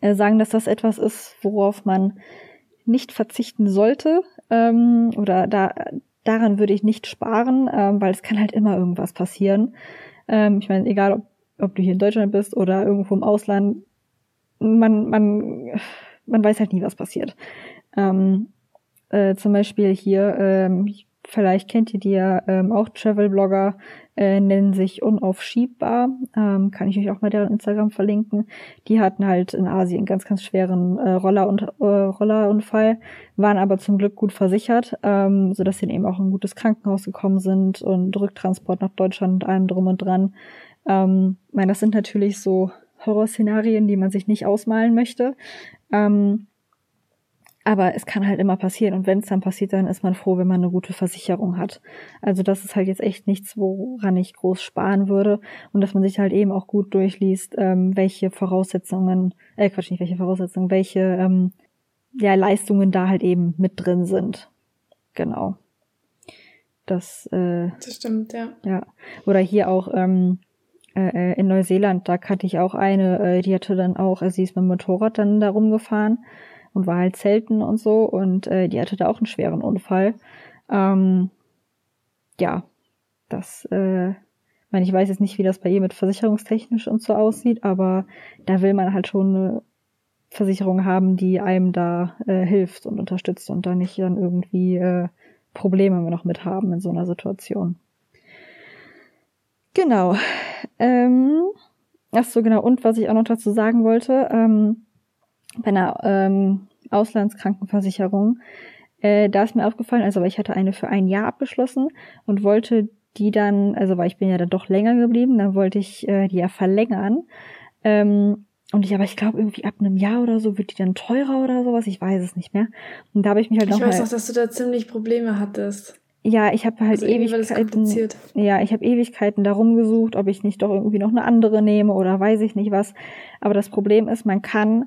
äh, sagen, dass das etwas ist, worauf man nicht verzichten sollte. Ähm, oder da, daran würde ich nicht sparen, ähm, weil es kann halt immer irgendwas passieren. Ähm, ich meine, egal ob, ob du hier in Deutschland bist oder irgendwo im Ausland, man, man, man weiß halt nie, was passiert. Ähm, äh, zum Beispiel hier, ähm, vielleicht kennt ihr die ja ähm, auch Travel-Blogger, äh, nennen sich Unaufschiebbar. Ähm, kann ich euch auch mal deren Instagram verlinken. Die hatten halt in Asien einen ganz, ganz schweren äh, Roller und, äh, Rollerunfall, waren aber zum Glück gut versichert, ähm, sodass sie eben auch in ein gutes Krankenhaus gekommen sind und Rücktransport nach Deutschland und allem drum und dran. Ähm, ich meine, das sind natürlich so Horrorszenarien, die man sich nicht ausmalen möchte. Ähm, aber es kann halt immer passieren. Und wenn es dann passiert, dann ist man froh, wenn man eine gute Versicherung hat. Also das ist halt jetzt echt nichts, woran ich groß sparen würde. Und dass man sich halt eben auch gut durchliest, ähm, welche Voraussetzungen, äh Quatsch, nicht welche Voraussetzungen, welche ähm, ja, Leistungen da halt eben mit drin sind. Genau. Das, äh, das stimmt, ja. Ja. Oder hier auch, ähm, äh, in Neuseeland, da kannte ich auch eine, äh, die hatte dann auch, also sie ist mit dem Motorrad dann da rumgefahren und war halt selten und so und äh, die hatte da auch einen schweren Unfall. Ähm, ja, das, äh, ich meine, ich weiß jetzt nicht, wie das bei ihr mit versicherungstechnisch und so aussieht, aber da will man halt schon eine Versicherung haben, die einem da äh, hilft und unterstützt und da nicht dann irgendwie äh, Probleme noch mit haben in so einer Situation. Genau. Ähm, ach so, genau. Und was ich auch noch dazu sagen wollte, ähm, bei einer ähm, Auslandskrankenversicherung, äh, da ist mir aufgefallen, also weil ich hatte eine für ein Jahr abgeschlossen und wollte die dann, also weil ich bin ja dann doch länger geblieben, dann wollte ich äh, die ja verlängern. Ähm, und ich, aber ich glaube, irgendwie ab einem Jahr oder so wird die dann teurer oder sowas. Ich weiß es nicht mehr. Und da habe ich mich halt noch. Ich weiß noch, dass du da ziemlich Probleme hattest. Ja, ich habe halt also Ewigkeiten. Ja, ich habe Ewigkeiten darum gesucht, ob ich nicht doch irgendwie noch eine andere nehme oder weiß ich nicht was. Aber das Problem ist, man kann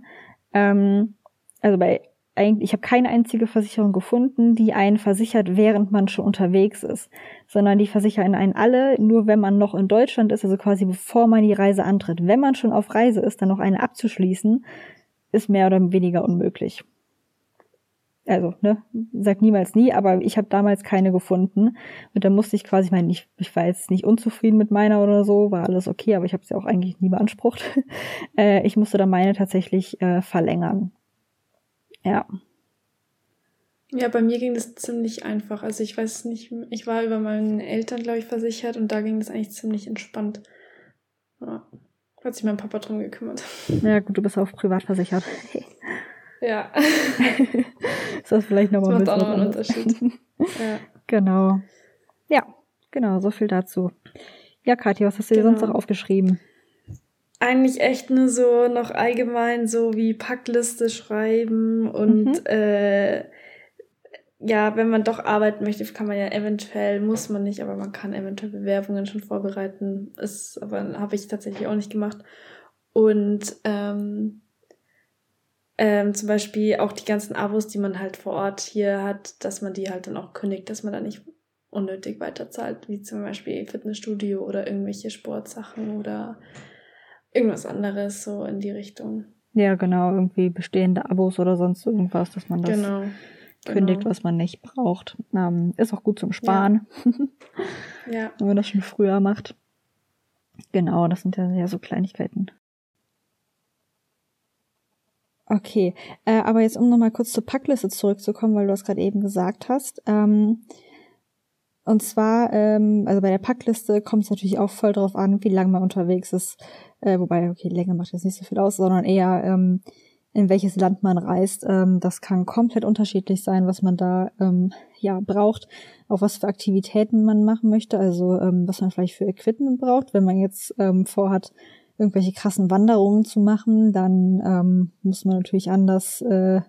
ähm, also bei eigentlich, ich habe keine einzige Versicherung gefunden, die einen versichert, während man schon unterwegs ist, sondern die versichern einen alle, nur wenn man noch in Deutschland ist, also quasi bevor man die Reise antritt. Wenn man schon auf Reise ist, dann noch eine abzuschließen, ist mehr oder weniger unmöglich. Also, ne, sag niemals nie, aber ich habe damals keine gefunden. Und dann musste ich quasi, ich meine, ich, ich war jetzt nicht unzufrieden mit meiner oder so, war alles okay, aber ich habe sie auch eigentlich nie beansprucht. äh, ich musste dann meine tatsächlich äh, verlängern. Ja. Ja, bei mir ging das ziemlich einfach. Also ich weiß nicht, ich war über meinen Eltern, glaube ich, versichert und da ging das eigentlich ziemlich entspannt. Ja. Hat sich mein Papa drum gekümmert. Ja, gut, du bist auch privat versichert. Ja. ist das vielleicht nochmal ein bisschen auch noch einen Unterschied. ja. Genau. Ja, genau, so viel dazu. Ja, Kathi, was hast du dir genau. sonst noch aufgeschrieben? eigentlich echt nur so noch allgemein so wie Packliste schreiben und mhm. äh, ja, wenn man doch arbeiten möchte, kann man ja eventuell, muss man nicht, aber man kann eventuell Bewerbungen schon vorbereiten. Ist, aber habe ich tatsächlich auch nicht gemacht. Und ähm, ähm, zum Beispiel auch die ganzen Abos, die man halt vor Ort hier hat, dass man die halt dann auch kündigt, dass man da nicht unnötig weiterzahlt, wie zum Beispiel Fitnessstudio oder irgendwelche Sportsachen oder irgendwas anderes so in die Richtung. Ja, genau, irgendwie bestehende Abos oder sonst irgendwas, dass man das genau, kündigt, genau. was man nicht braucht. Ähm, ist auch gut zum Sparen. Ja. ja. Wenn man das schon früher macht. Genau, das sind ja, ja so Kleinigkeiten. Okay, äh, aber jetzt um nochmal kurz zur Packliste zurückzukommen, weil du das gerade eben gesagt hast. Ähm, und zwar, ähm, also bei der Packliste kommt es natürlich auch voll drauf an, wie lange man unterwegs ist. äh, wobei, okay, Länge macht jetzt nicht so viel aus, sondern eher, ähm, in welches Land man reist. Ähm, das kann komplett unterschiedlich sein, was man da ähm, ja braucht, auch was für Aktivitäten man machen möchte, also ähm, was man vielleicht für Equipment braucht. Wenn man jetzt ähm, vorhat, irgendwelche krassen Wanderungen zu machen, dann ähm, muss man natürlich anders, äh,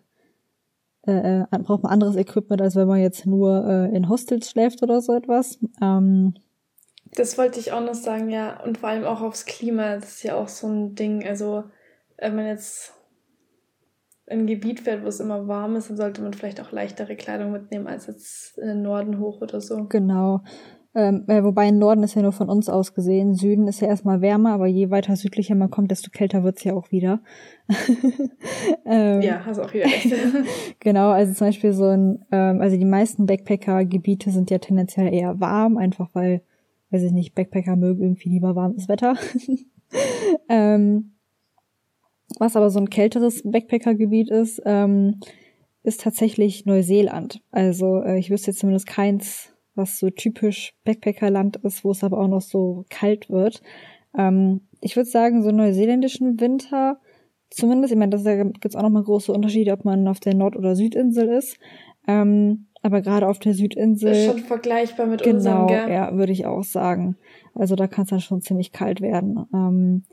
äh, äh, braucht man anderes Equipment, als wenn man jetzt nur äh, in Hostels schläft oder so etwas. Ähm, das wollte ich auch noch sagen, ja. Und vor allem auch aufs Klima, das ist ja auch so ein Ding. Also, wenn man jetzt in ein Gebiet fährt, wo es immer warm ist, dann sollte man vielleicht auch leichtere Kleidung mitnehmen als jetzt in den Norden hoch oder so. Genau. Ähm, äh, wobei im Norden ist ja nur von uns aus gesehen. Süden ist ja erstmal wärmer, aber je weiter südlicher man kommt, desto kälter wird's ja auch wieder. ähm, ja, hast auch wieder recht. genau, also zum Beispiel so ein, ähm, also die meisten Backpacker-Gebiete sind ja tendenziell eher warm, einfach weil, weiß ich nicht, Backpacker mögen irgendwie lieber warmes Wetter. ähm, was aber so ein kälteres Backpacker-Gebiet ist, ähm, ist tatsächlich Neuseeland. Also äh, ich wüsste jetzt zumindest keins, was so typisch Backpackerland ist, wo es aber auch noch so kalt wird. Ähm, ich würde sagen, so neuseeländischen Winter, zumindest, ich meine, da gibt's auch noch mal große Unterschiede, ob man auf der Nord- oder Südinsel ist. Ähm, aber gerade auf der Südinsel. Ist schon vergleichbar mit genau, unserem, gell? Ja, würde ich auch sagen. Also da kann es dann schon ziemlich kalt werden. Ähm,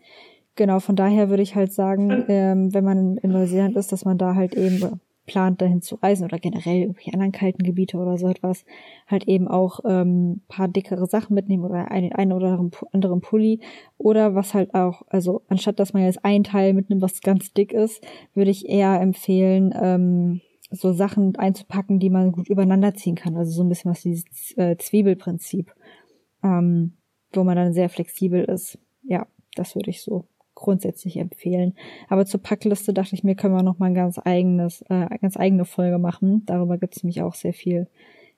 Genau, von daher würde ich halt sagen, ähm, wenn man in Neuseeland ist, dass man da halt eben plant, dahin zu reisen oder generell irgendwelche anderen kalten Gebiete oder so etwas, halt eben auch ähm, paar dickere Sachen mitnehmen oder einen, einen oder anderen Pulli. Oder was halt auch, also anstatt dass man jetzt ein Teil mitnimmt, was ganz dick ist, würde ich eher empfehlen, ähm, so Sachen einzupacken, die man gut übereinander ziehen kann. Also so ein bisschen was dieses äh, Zwiebelprinzip, ähm, wo man dann sehr flexibel ist. Ja, das würde ich so grundsätzlich empfehlen. Aber zur Packliste dachte ich mir, können wir noch mal ein ganz eigenes, äh, ganz eigene Folge machen. Darüber gibt es nämlich auch sehr viel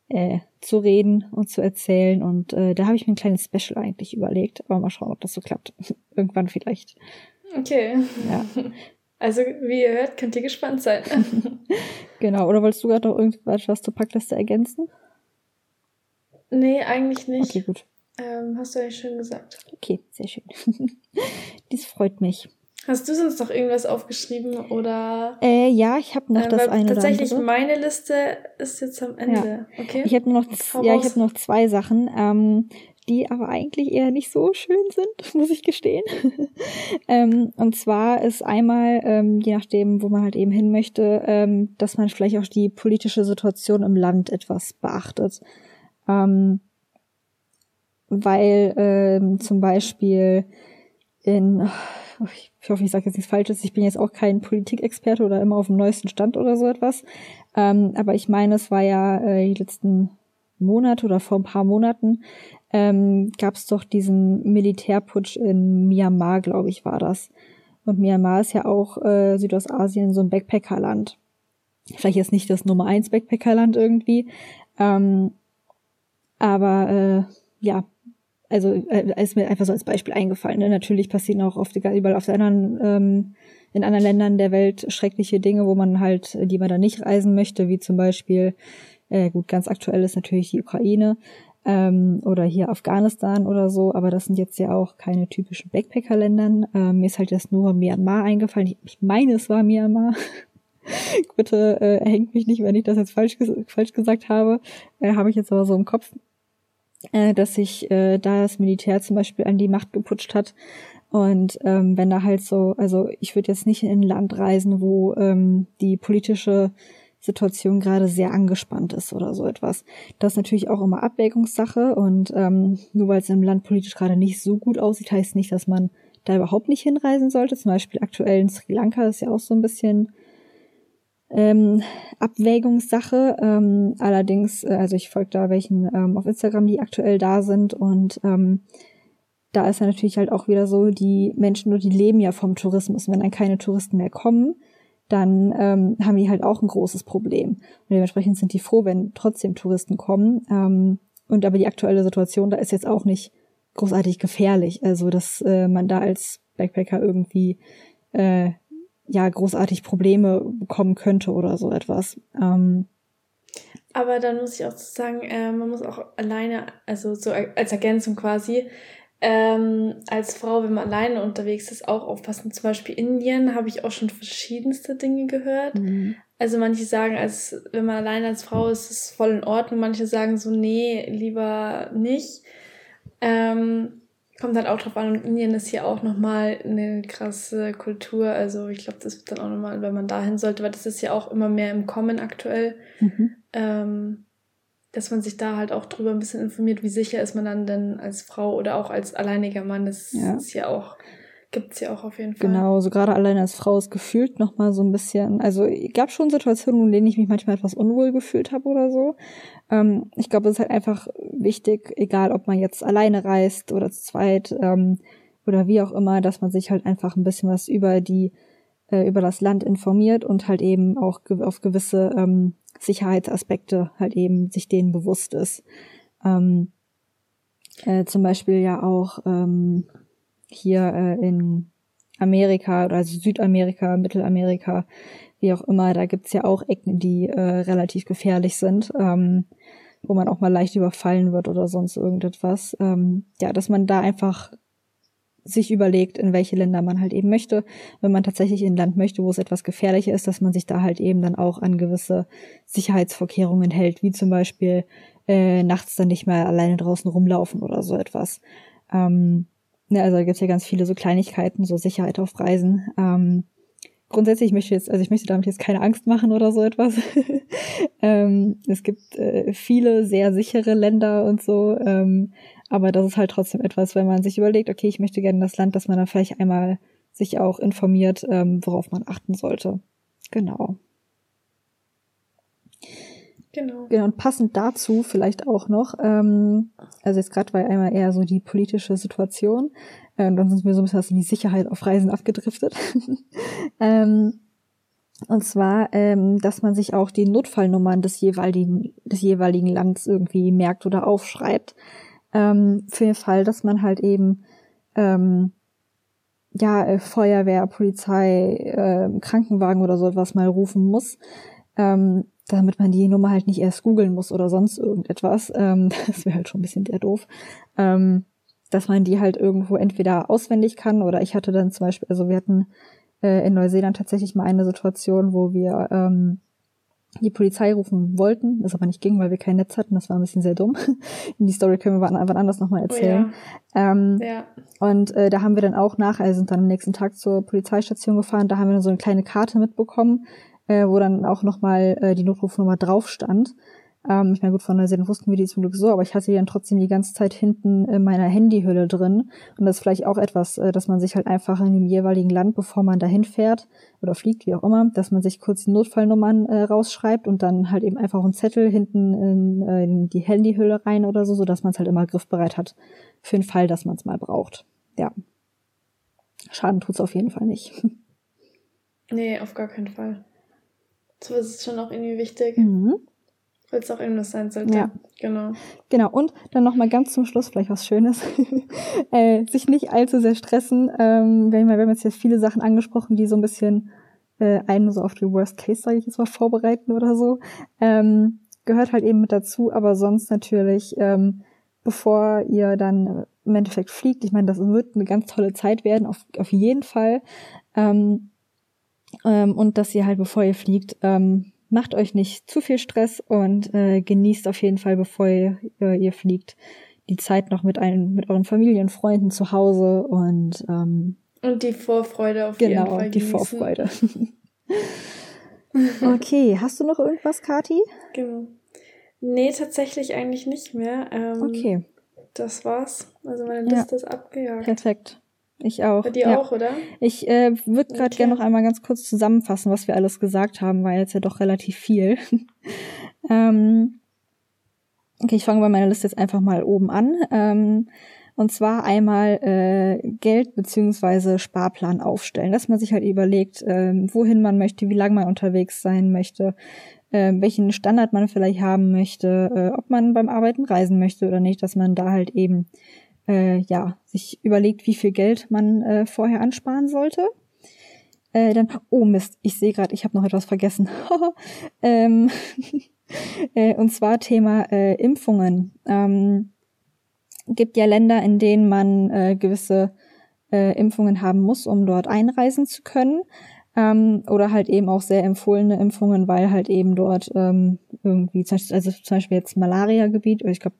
äh, zu reden und zu erzählen. Und äh, da habe ich mir ein kleines Special eigentlich überlegt. Aber mal schauen, ob das so klappt. Irgendwann vielleicht. Okay. Ja. Also, wie ihr hört, könnt ihr gespannt sein. genau. Oder wolltest du gerade noch irgendwas zur Packliste ergänzen? Nee, eigentlich nicht. Okay, gut. Ähm, hast du ja schön gesagt. Okay, sehr schön. Dies freut mich. Hast du sonst noch irgendwas aufgeschrieben oder? Äh, ja, ich habe noch äh, das eine Tatsächlich, oder andere. meine Liste ist jetzt am Ende. Ja. Okay. Ich habe noch, ja, ich habe noch zwei Sachen, ähm, die aber eigentlich eher nicht so schön sind, muss ich gestehen. ähm, und zwar ist einmal, ähm, je nachdem, wo man halt eben hin möchte, ähm, dass man vielleicht auch die politische Situation im Land etwas beachtet. Ähm, weil ähm, zum Beispiel in, ich hoffe, ich sage jetzt nichts Falsches, ich bin jetzt auch kein Politikexperte oder immer auf dem neuesten Stand oder so etwas, ähm, aber ich meine, es war ja äh, die letzten Monate oder vor ein paar Monaten ähm, gab es doch diesen Militärputsch in Myanmar, glaube ich, war das. Und Myanmar ist ja auch äh, Südostasien so ein Backpackerland. Vielleicht jetzt nicht das Nummer eins Backpackerland irgendwie, ähm, aber äh, ja, also äh, ist mir einfach so als Beispiel eingefallen. Ne? Natürlich passieren auch oft überall auf der anderen, ähm, in anderen Ländern der Welt schreckliche Dinge, wo man halt, die man da nicht reisen möchte, wie zum Beispiel, äh, gut, ganz aktuell ist natürlich die Ukraine ähm, oder hier Afghanistan oder so, aber das sind jetzt ja auch keine typischen Backpacker-Ländern. Ähm, mir ist halt jetzt nur Myanmar eingefallen. Ich, ich meine, es war Myanmar. Bitte äh, hängt mich nicht, wenn ich das jetzt falsch, falsch gesagt habe. Äh, habe ich jetzt aber so im Kopf äh, dass sich äh, da das Militär zum Beispiel an die Macht geputscht hat. Und ähm, wenn da halt so, also ich würde jetzt nicht in ein Land reisen, wo ähm, die politische Situation gerade sehr angespannt ist oder so etwas. Das ist natürlich auch immer Abwägungssache und ähm, nur weil es im Land politisch gerade nicht so gut aussieht, heißt nicht, dass man da überhaupt nicht hinreisen sollte. Zum Beispiel aktuell in Sri Lanka ist ja auch so ein bisschen ähm, Abwägungssache. Ähm, allerdings, äh, also ich folge da welchen ähm, auf Instagram, die aktuell da sind und ähm, da ist ja natürlich halt auch wieder so, die Menschen, die leben ja vom Tourismus. Wenn dann keine Touristen mehr kommen, dann ähm, haben die halt auch ein großes Problem. Und dementsprechend sind die froh, wenn trotzdem Touristen kommen. Ähm, und aber die aktuelle Situation, da ist jetzt auch nicht großartig gefährlich. Also, dass äh, man da als Backpacker irgendwie äh, ja großartig Probleme bekommen könnte oder so etwas. Ähm, aber dann muss ich auch sagen, äh, man muss auch alleine, also so als Ergänzung quasi, ähm, als Frau, wenn man alleine unterwegs ist, auch aufpassen. Zum Beispiel Indien habe ich auch schon verschiedenste Dinge gehört. Mhm. Also manche sagen, als wenn man alleine als Frau ist, ist es voll in Ordnung. Manche sagen so, nee, lieber nicht. Ähm, kommt halt auch drauf an. Und Indien ist hier auch nochmal eine krasse Kultur. Also ich glaube, das wird dann auch nochmal, wenn man dahin sollte, weil das ist ja auch immer mehr im Kommen aktuell. Mhm. Ähm, dass man sich da halt auch drüber ein bisschen informiert, wie sicher ist man dann denn als Frau oder auch als alleiniger Mann. Das ja. ist ja auch, gibt's ja auch auf jeden Fall. Genau, so gerade alleine als Frau ist gefühlt noch mal so ein bisschen, also gab schon Situationen, in denen ich mich manchmal etwas unwohl gefühlt habe oder so. Ähm, ich glaube, es ist halt einfach wichtig, egal ob man jetzt alleine reist oder zu zweit ähm, oder wie auch immer, dass man sich halt einfach ein bisschen was über die äh, über das Land informiert und halt eben auch ge auf gewisse ähm, Sicherheitsaspekte halt eben sich denen bewusst ist. Ähm, äh, zum Beispiel ja auch ähm, hier äh, in Amerika oder also Südamerika, Mittelamerika, wie auch immer, da gibt's ja auch Ecken, die äh, relativ gefährlich sind, ähm, wo man auch mal leicht überfallen wird oder sonst irgendetwas. Ähm, ja, dass man da einfach sich überlegt, in welche Länder man halt eben möchte. Wenn man tatsächlich in ein Land möchte, wo es etwas gefährlicher ist, dass man sich da halt eben dann auch an gewisse Sicherheitsvorkehrungen hält, wie zum Beispiel äh, nachts dann nicht mehr alleine draußen rumlaufen oder so etwas. Ähm, ja, also da gibt's ja ganz viele so Kleinigkeiten, so Sicherheit auf Reisen. Ähm, grundsätzlich möchte ich jetzt, also ich möchte damit jetzt keine Angst machen oder so etwas. ähm, es gibt äh, viele sehr sichere Länder und so. Ähm, aber das ist halt trotzdem etwas, wenn man sich überlegt, okay, ich möchte gerne das Land, dass man da vielleicht einmal sich auch informiert, ähm, worauf man achten sollte. Genau. Genau. Genau, und passend dazu vielleicht auch noch, ähm, also jetzt gerade war einmal eher so die politische Situation, äh, dann sind wir so ein bisschen in die Sicherheit auf Reisen abgedriftet. ähm, und zwar, ähm, dass man sich auch die Notfallnummern des jeweiligen, des jeweiligen Landes irgendwie merkt oder aufschreibt ähm, für den Fall, dass man halt eben ähm, ja äh, Feuerwehr, Polizei, äh, Krankenwagen oder so etwas mal rufen muss, ähm, damit man die Nummer halt nicht erst googeln muss oder sonst irgendetwas. Ähm, das wäre halt schon ein bisschen sehr doof. Ähm, dass man die halt irgendwo entweder auswendig kann oder ich hatte dann zum Beispiel, also wir hatten äh, in Neuseeland tatsächlich mal eine Situation, wo wir ähm, die Polizei rufen wollten, das aber nicht ging, weil wir kein Netz hatten. Das war ein bisschen sehr dumm. die Story können wir wann, wann anders nochmal erzählen. Oh ja. Ähm, ja. Und äh, da haben wir dann auch nach, also sind dann am nächsten Tag zur Polizeistation gefahren. Da haben wir dann so eine kleine Karte mitbekommen, äh, wo dann auch nochmal äh, die Notrufnummer drauf stand. Ähm, ich meine, gut, von Neuseeland wussten wir die zum Glück so, aber ich hatte die dann trotzdem die ganze Zeit hinten in meiner Handyhülle drin. Und das ist vielleicht auch etwas, äh, dass man sich halt einfach in dem jeweiligen Land, bevor man dahin fährt oder fliegt, wie auch immer, dass man sich kurz die Notfallnummern äh, rausschreibt und dann halt eben einfach einen Zettel hinten in, äh, in die Handyhülle rein oder so, so dass man es halt immer griffbereit hat für den Fall, dass man es mal braucht. Ja. Schaden tut's auf jeden Fall nicht. Nee, auf gar keinen Fall. So ist es schon auch irgendwie wichtig. Mhm. Weil es auch irgendwas sein sollte. Ja. Genau. Genau. Und dann nochmal ganz zum Schluss vielleicht was Schönes. äh, sich nicht allzu sehr stressen. Ähm, wir, haben, wir haben jetzt hier viele Sachen angesprochen, die so ein bisschen äh, einen so auf die Worst Case, sage ich jetzt mal, vorbereiten oder so. Ähm, gehört halt eben mit dazu, aber sonst natürlich, ähm, bevor ihr dann im Endeffekt fliegt, ich meine, das wird eine ganz tolle Zeit werden, auf, auf jeden Fall. Ähm, ähm, und dass ihr halt, bevor ihr fliegt, ähm, macht euch nicht zu viel Stress und äh, genießt auf jeden Fall, bevor ihr, äh, ihr fliegt, die Zeit noch mit, ein, mit euren Familien, Freunden zu Hause und ähm, und die Vorfreude auf genau, jeden Fall. Genau, die Vorfreude. okay, hast du noch irgendwas, Kati? Genau. Nee, tatsächlich eigentlich nicht mehr. Ähm, okay. Das war's. Also meine Liste ja. ist abgejagt. Perfekt. Ich auch. Bei dir ja. auch, oder? Ich äh, würde gerade okay. gerne noch einmal ganz kurz zusammenfassen, was wir alles gesagt haben, weil jetzt ja doch relativ viel. ähm, okay, ich fange bei meiner Liste jetzt einfach mal oben an. Ähm, und zwar einmal äh, Geld beziehungsweise Sparplan aufstellen, dass man sich halt überlegt, äh, wohin man möchte, wie lange man unterwegs sein möchte, äh, welchen Standard man vielleicht haben möchte, äh, ob man beim Arbeiten reisen möchte oder nicht, dass man da halt eben äh, ja, sich überlegt, wie viel Geld man äh, vorher ansparen sollte. Äh, dann, oh Mist, ich sehe gerade, ich habe noch etwas vergessen. ähm, äh, und zwar Thema äh, Impfungen. Ähm, gibt ja Länder, in denen man äh, gewisse äh, Impfungen haben muss, um dort einreisen zu können. Ähm, oder halt eben auch sehr empfohlene Impfungen, weil halt eben dort ähm, irgendwie, also zum Beispiel jetzt Malaria-Gebiet, ich glaube,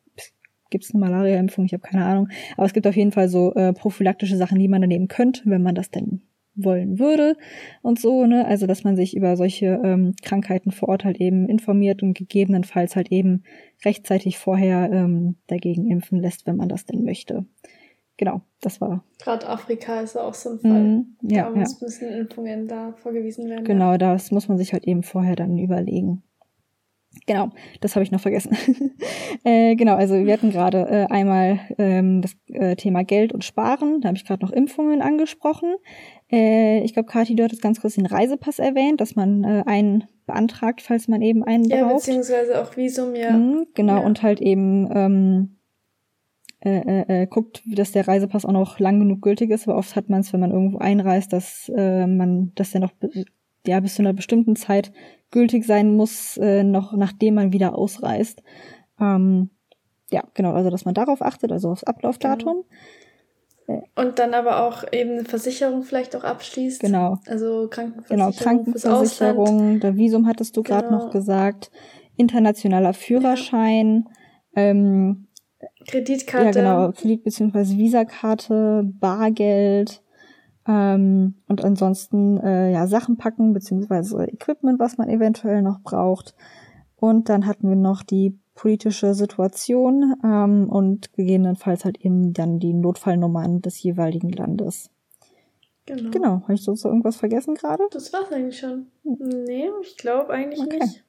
gibt es eine Malaria-Impfung, ich habe keine Ahnung. Aber es gibt auf jeden Fall so äh, prophylaktische Sachen, die man dann nehmen könnte, wenn man das denn wollen würde und so, ne? Also dass man sich über solche ähm, Krankheiten vor Ort halt eben informiert und gegebenenfalls halt eben rechtzeitig vorher ähm, dagegen impfen lässt, wenn man das denn möchte. Genau, das war. Gerade Afrika ist auch so ein Fall. Mm, ja, da ja. müssen Impfungen da vorgewiesen werden. Genau, ja. das muss man sich halt eben vorher dann überlegen. Genau, das habe ich noch vergessen. äh, genau, also wir hatten gerade äh, einmal ähm, das äh, Thema Geld und Sparen. Da habe ich gerade noch Impfungen angesprochen. Äh, ich glaube, Kathi, du hattest ganz kurz den Reisepass erwähnt, dass man äh, einen beantragt, falls man eben einen ja, braucht. Ja, beziehungsweise auch Visum, ja. Mhm, genau, ja. und halt eben ähm, äh, äh, äh, guckt, dass der Reisepass auch noch lang genug gültig ist. Aber oft hat man es, wenn man irgendwo einreist, dass äh, man, dass der noch ja bis zu einer bestimmten Zeit gültig sein muss, äh, noch nachdem man wieder ausreist. Ähm, ja, genau, also dass man darauf achtet, also aufs Ablaufdatum. Genau. Und dann aber auch eben eine Versicherung vielleicht auch abschließt. Genau. Also Krankenversicherung. Genau, Krankenversicherung, der Visum hattest du gerade genau. noch gesagt, internationaler Führerschein, ja. ähm, Kreditkarte. Ja, genau, Kredit- bzw. Visakarte, Bargeld, ähm, und ansonsten äh, ja Sachen packen beziehungsweise Equipment, was man eventuell noch braucht. Und dann hatten wir noch die politische Situation ähm, und gegebenenfalls halt eben dann die Notfallnummern des jeweiligen Landes. Genau. Genau. Habe ich sonst irgendwas vergessen gerade? Das war's eigentlich schon. Nee, ich glaube eigentlich okay. nicht.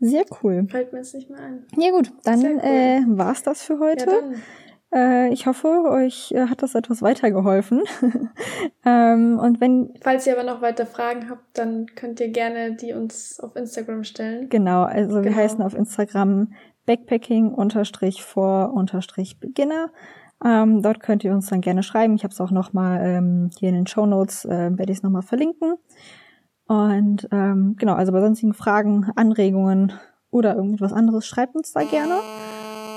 Sehr cool. Fällt mir jetzt nicht mehr ein. Ja gut, dann cool. äh, war's das für heute. Ja. Äh, ich hoffe, euch äh, hat das etwas weitergeholfen. ähm, und wenn. Falls ihr aber noch weiter Fragen habt, dann könnt ihr gerne die uns auf Instagram stellen. Genau, also genau. wir heißen auf Instagram backpacking-for-beginner. Ähm, dort könnt ihr uns dann gerne schreiben. Ich habe es auch nochmal ähm, hier in den Show Notes, äh, werde ich es nochmal verlinken. Und ähm, genau, also bei sonstigen Fragen, Anregungen oder irgendwas anderes, schreibt uns da gerne.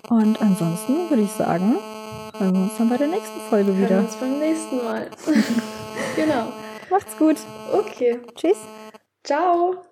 Und ansonsten würde ich sagen, hören wir uns dann bei der nächsten Folge wieder. Hören wir uns beim nächsten Mal. genau. Macht's gut. Okay. Tschüss. Ciao.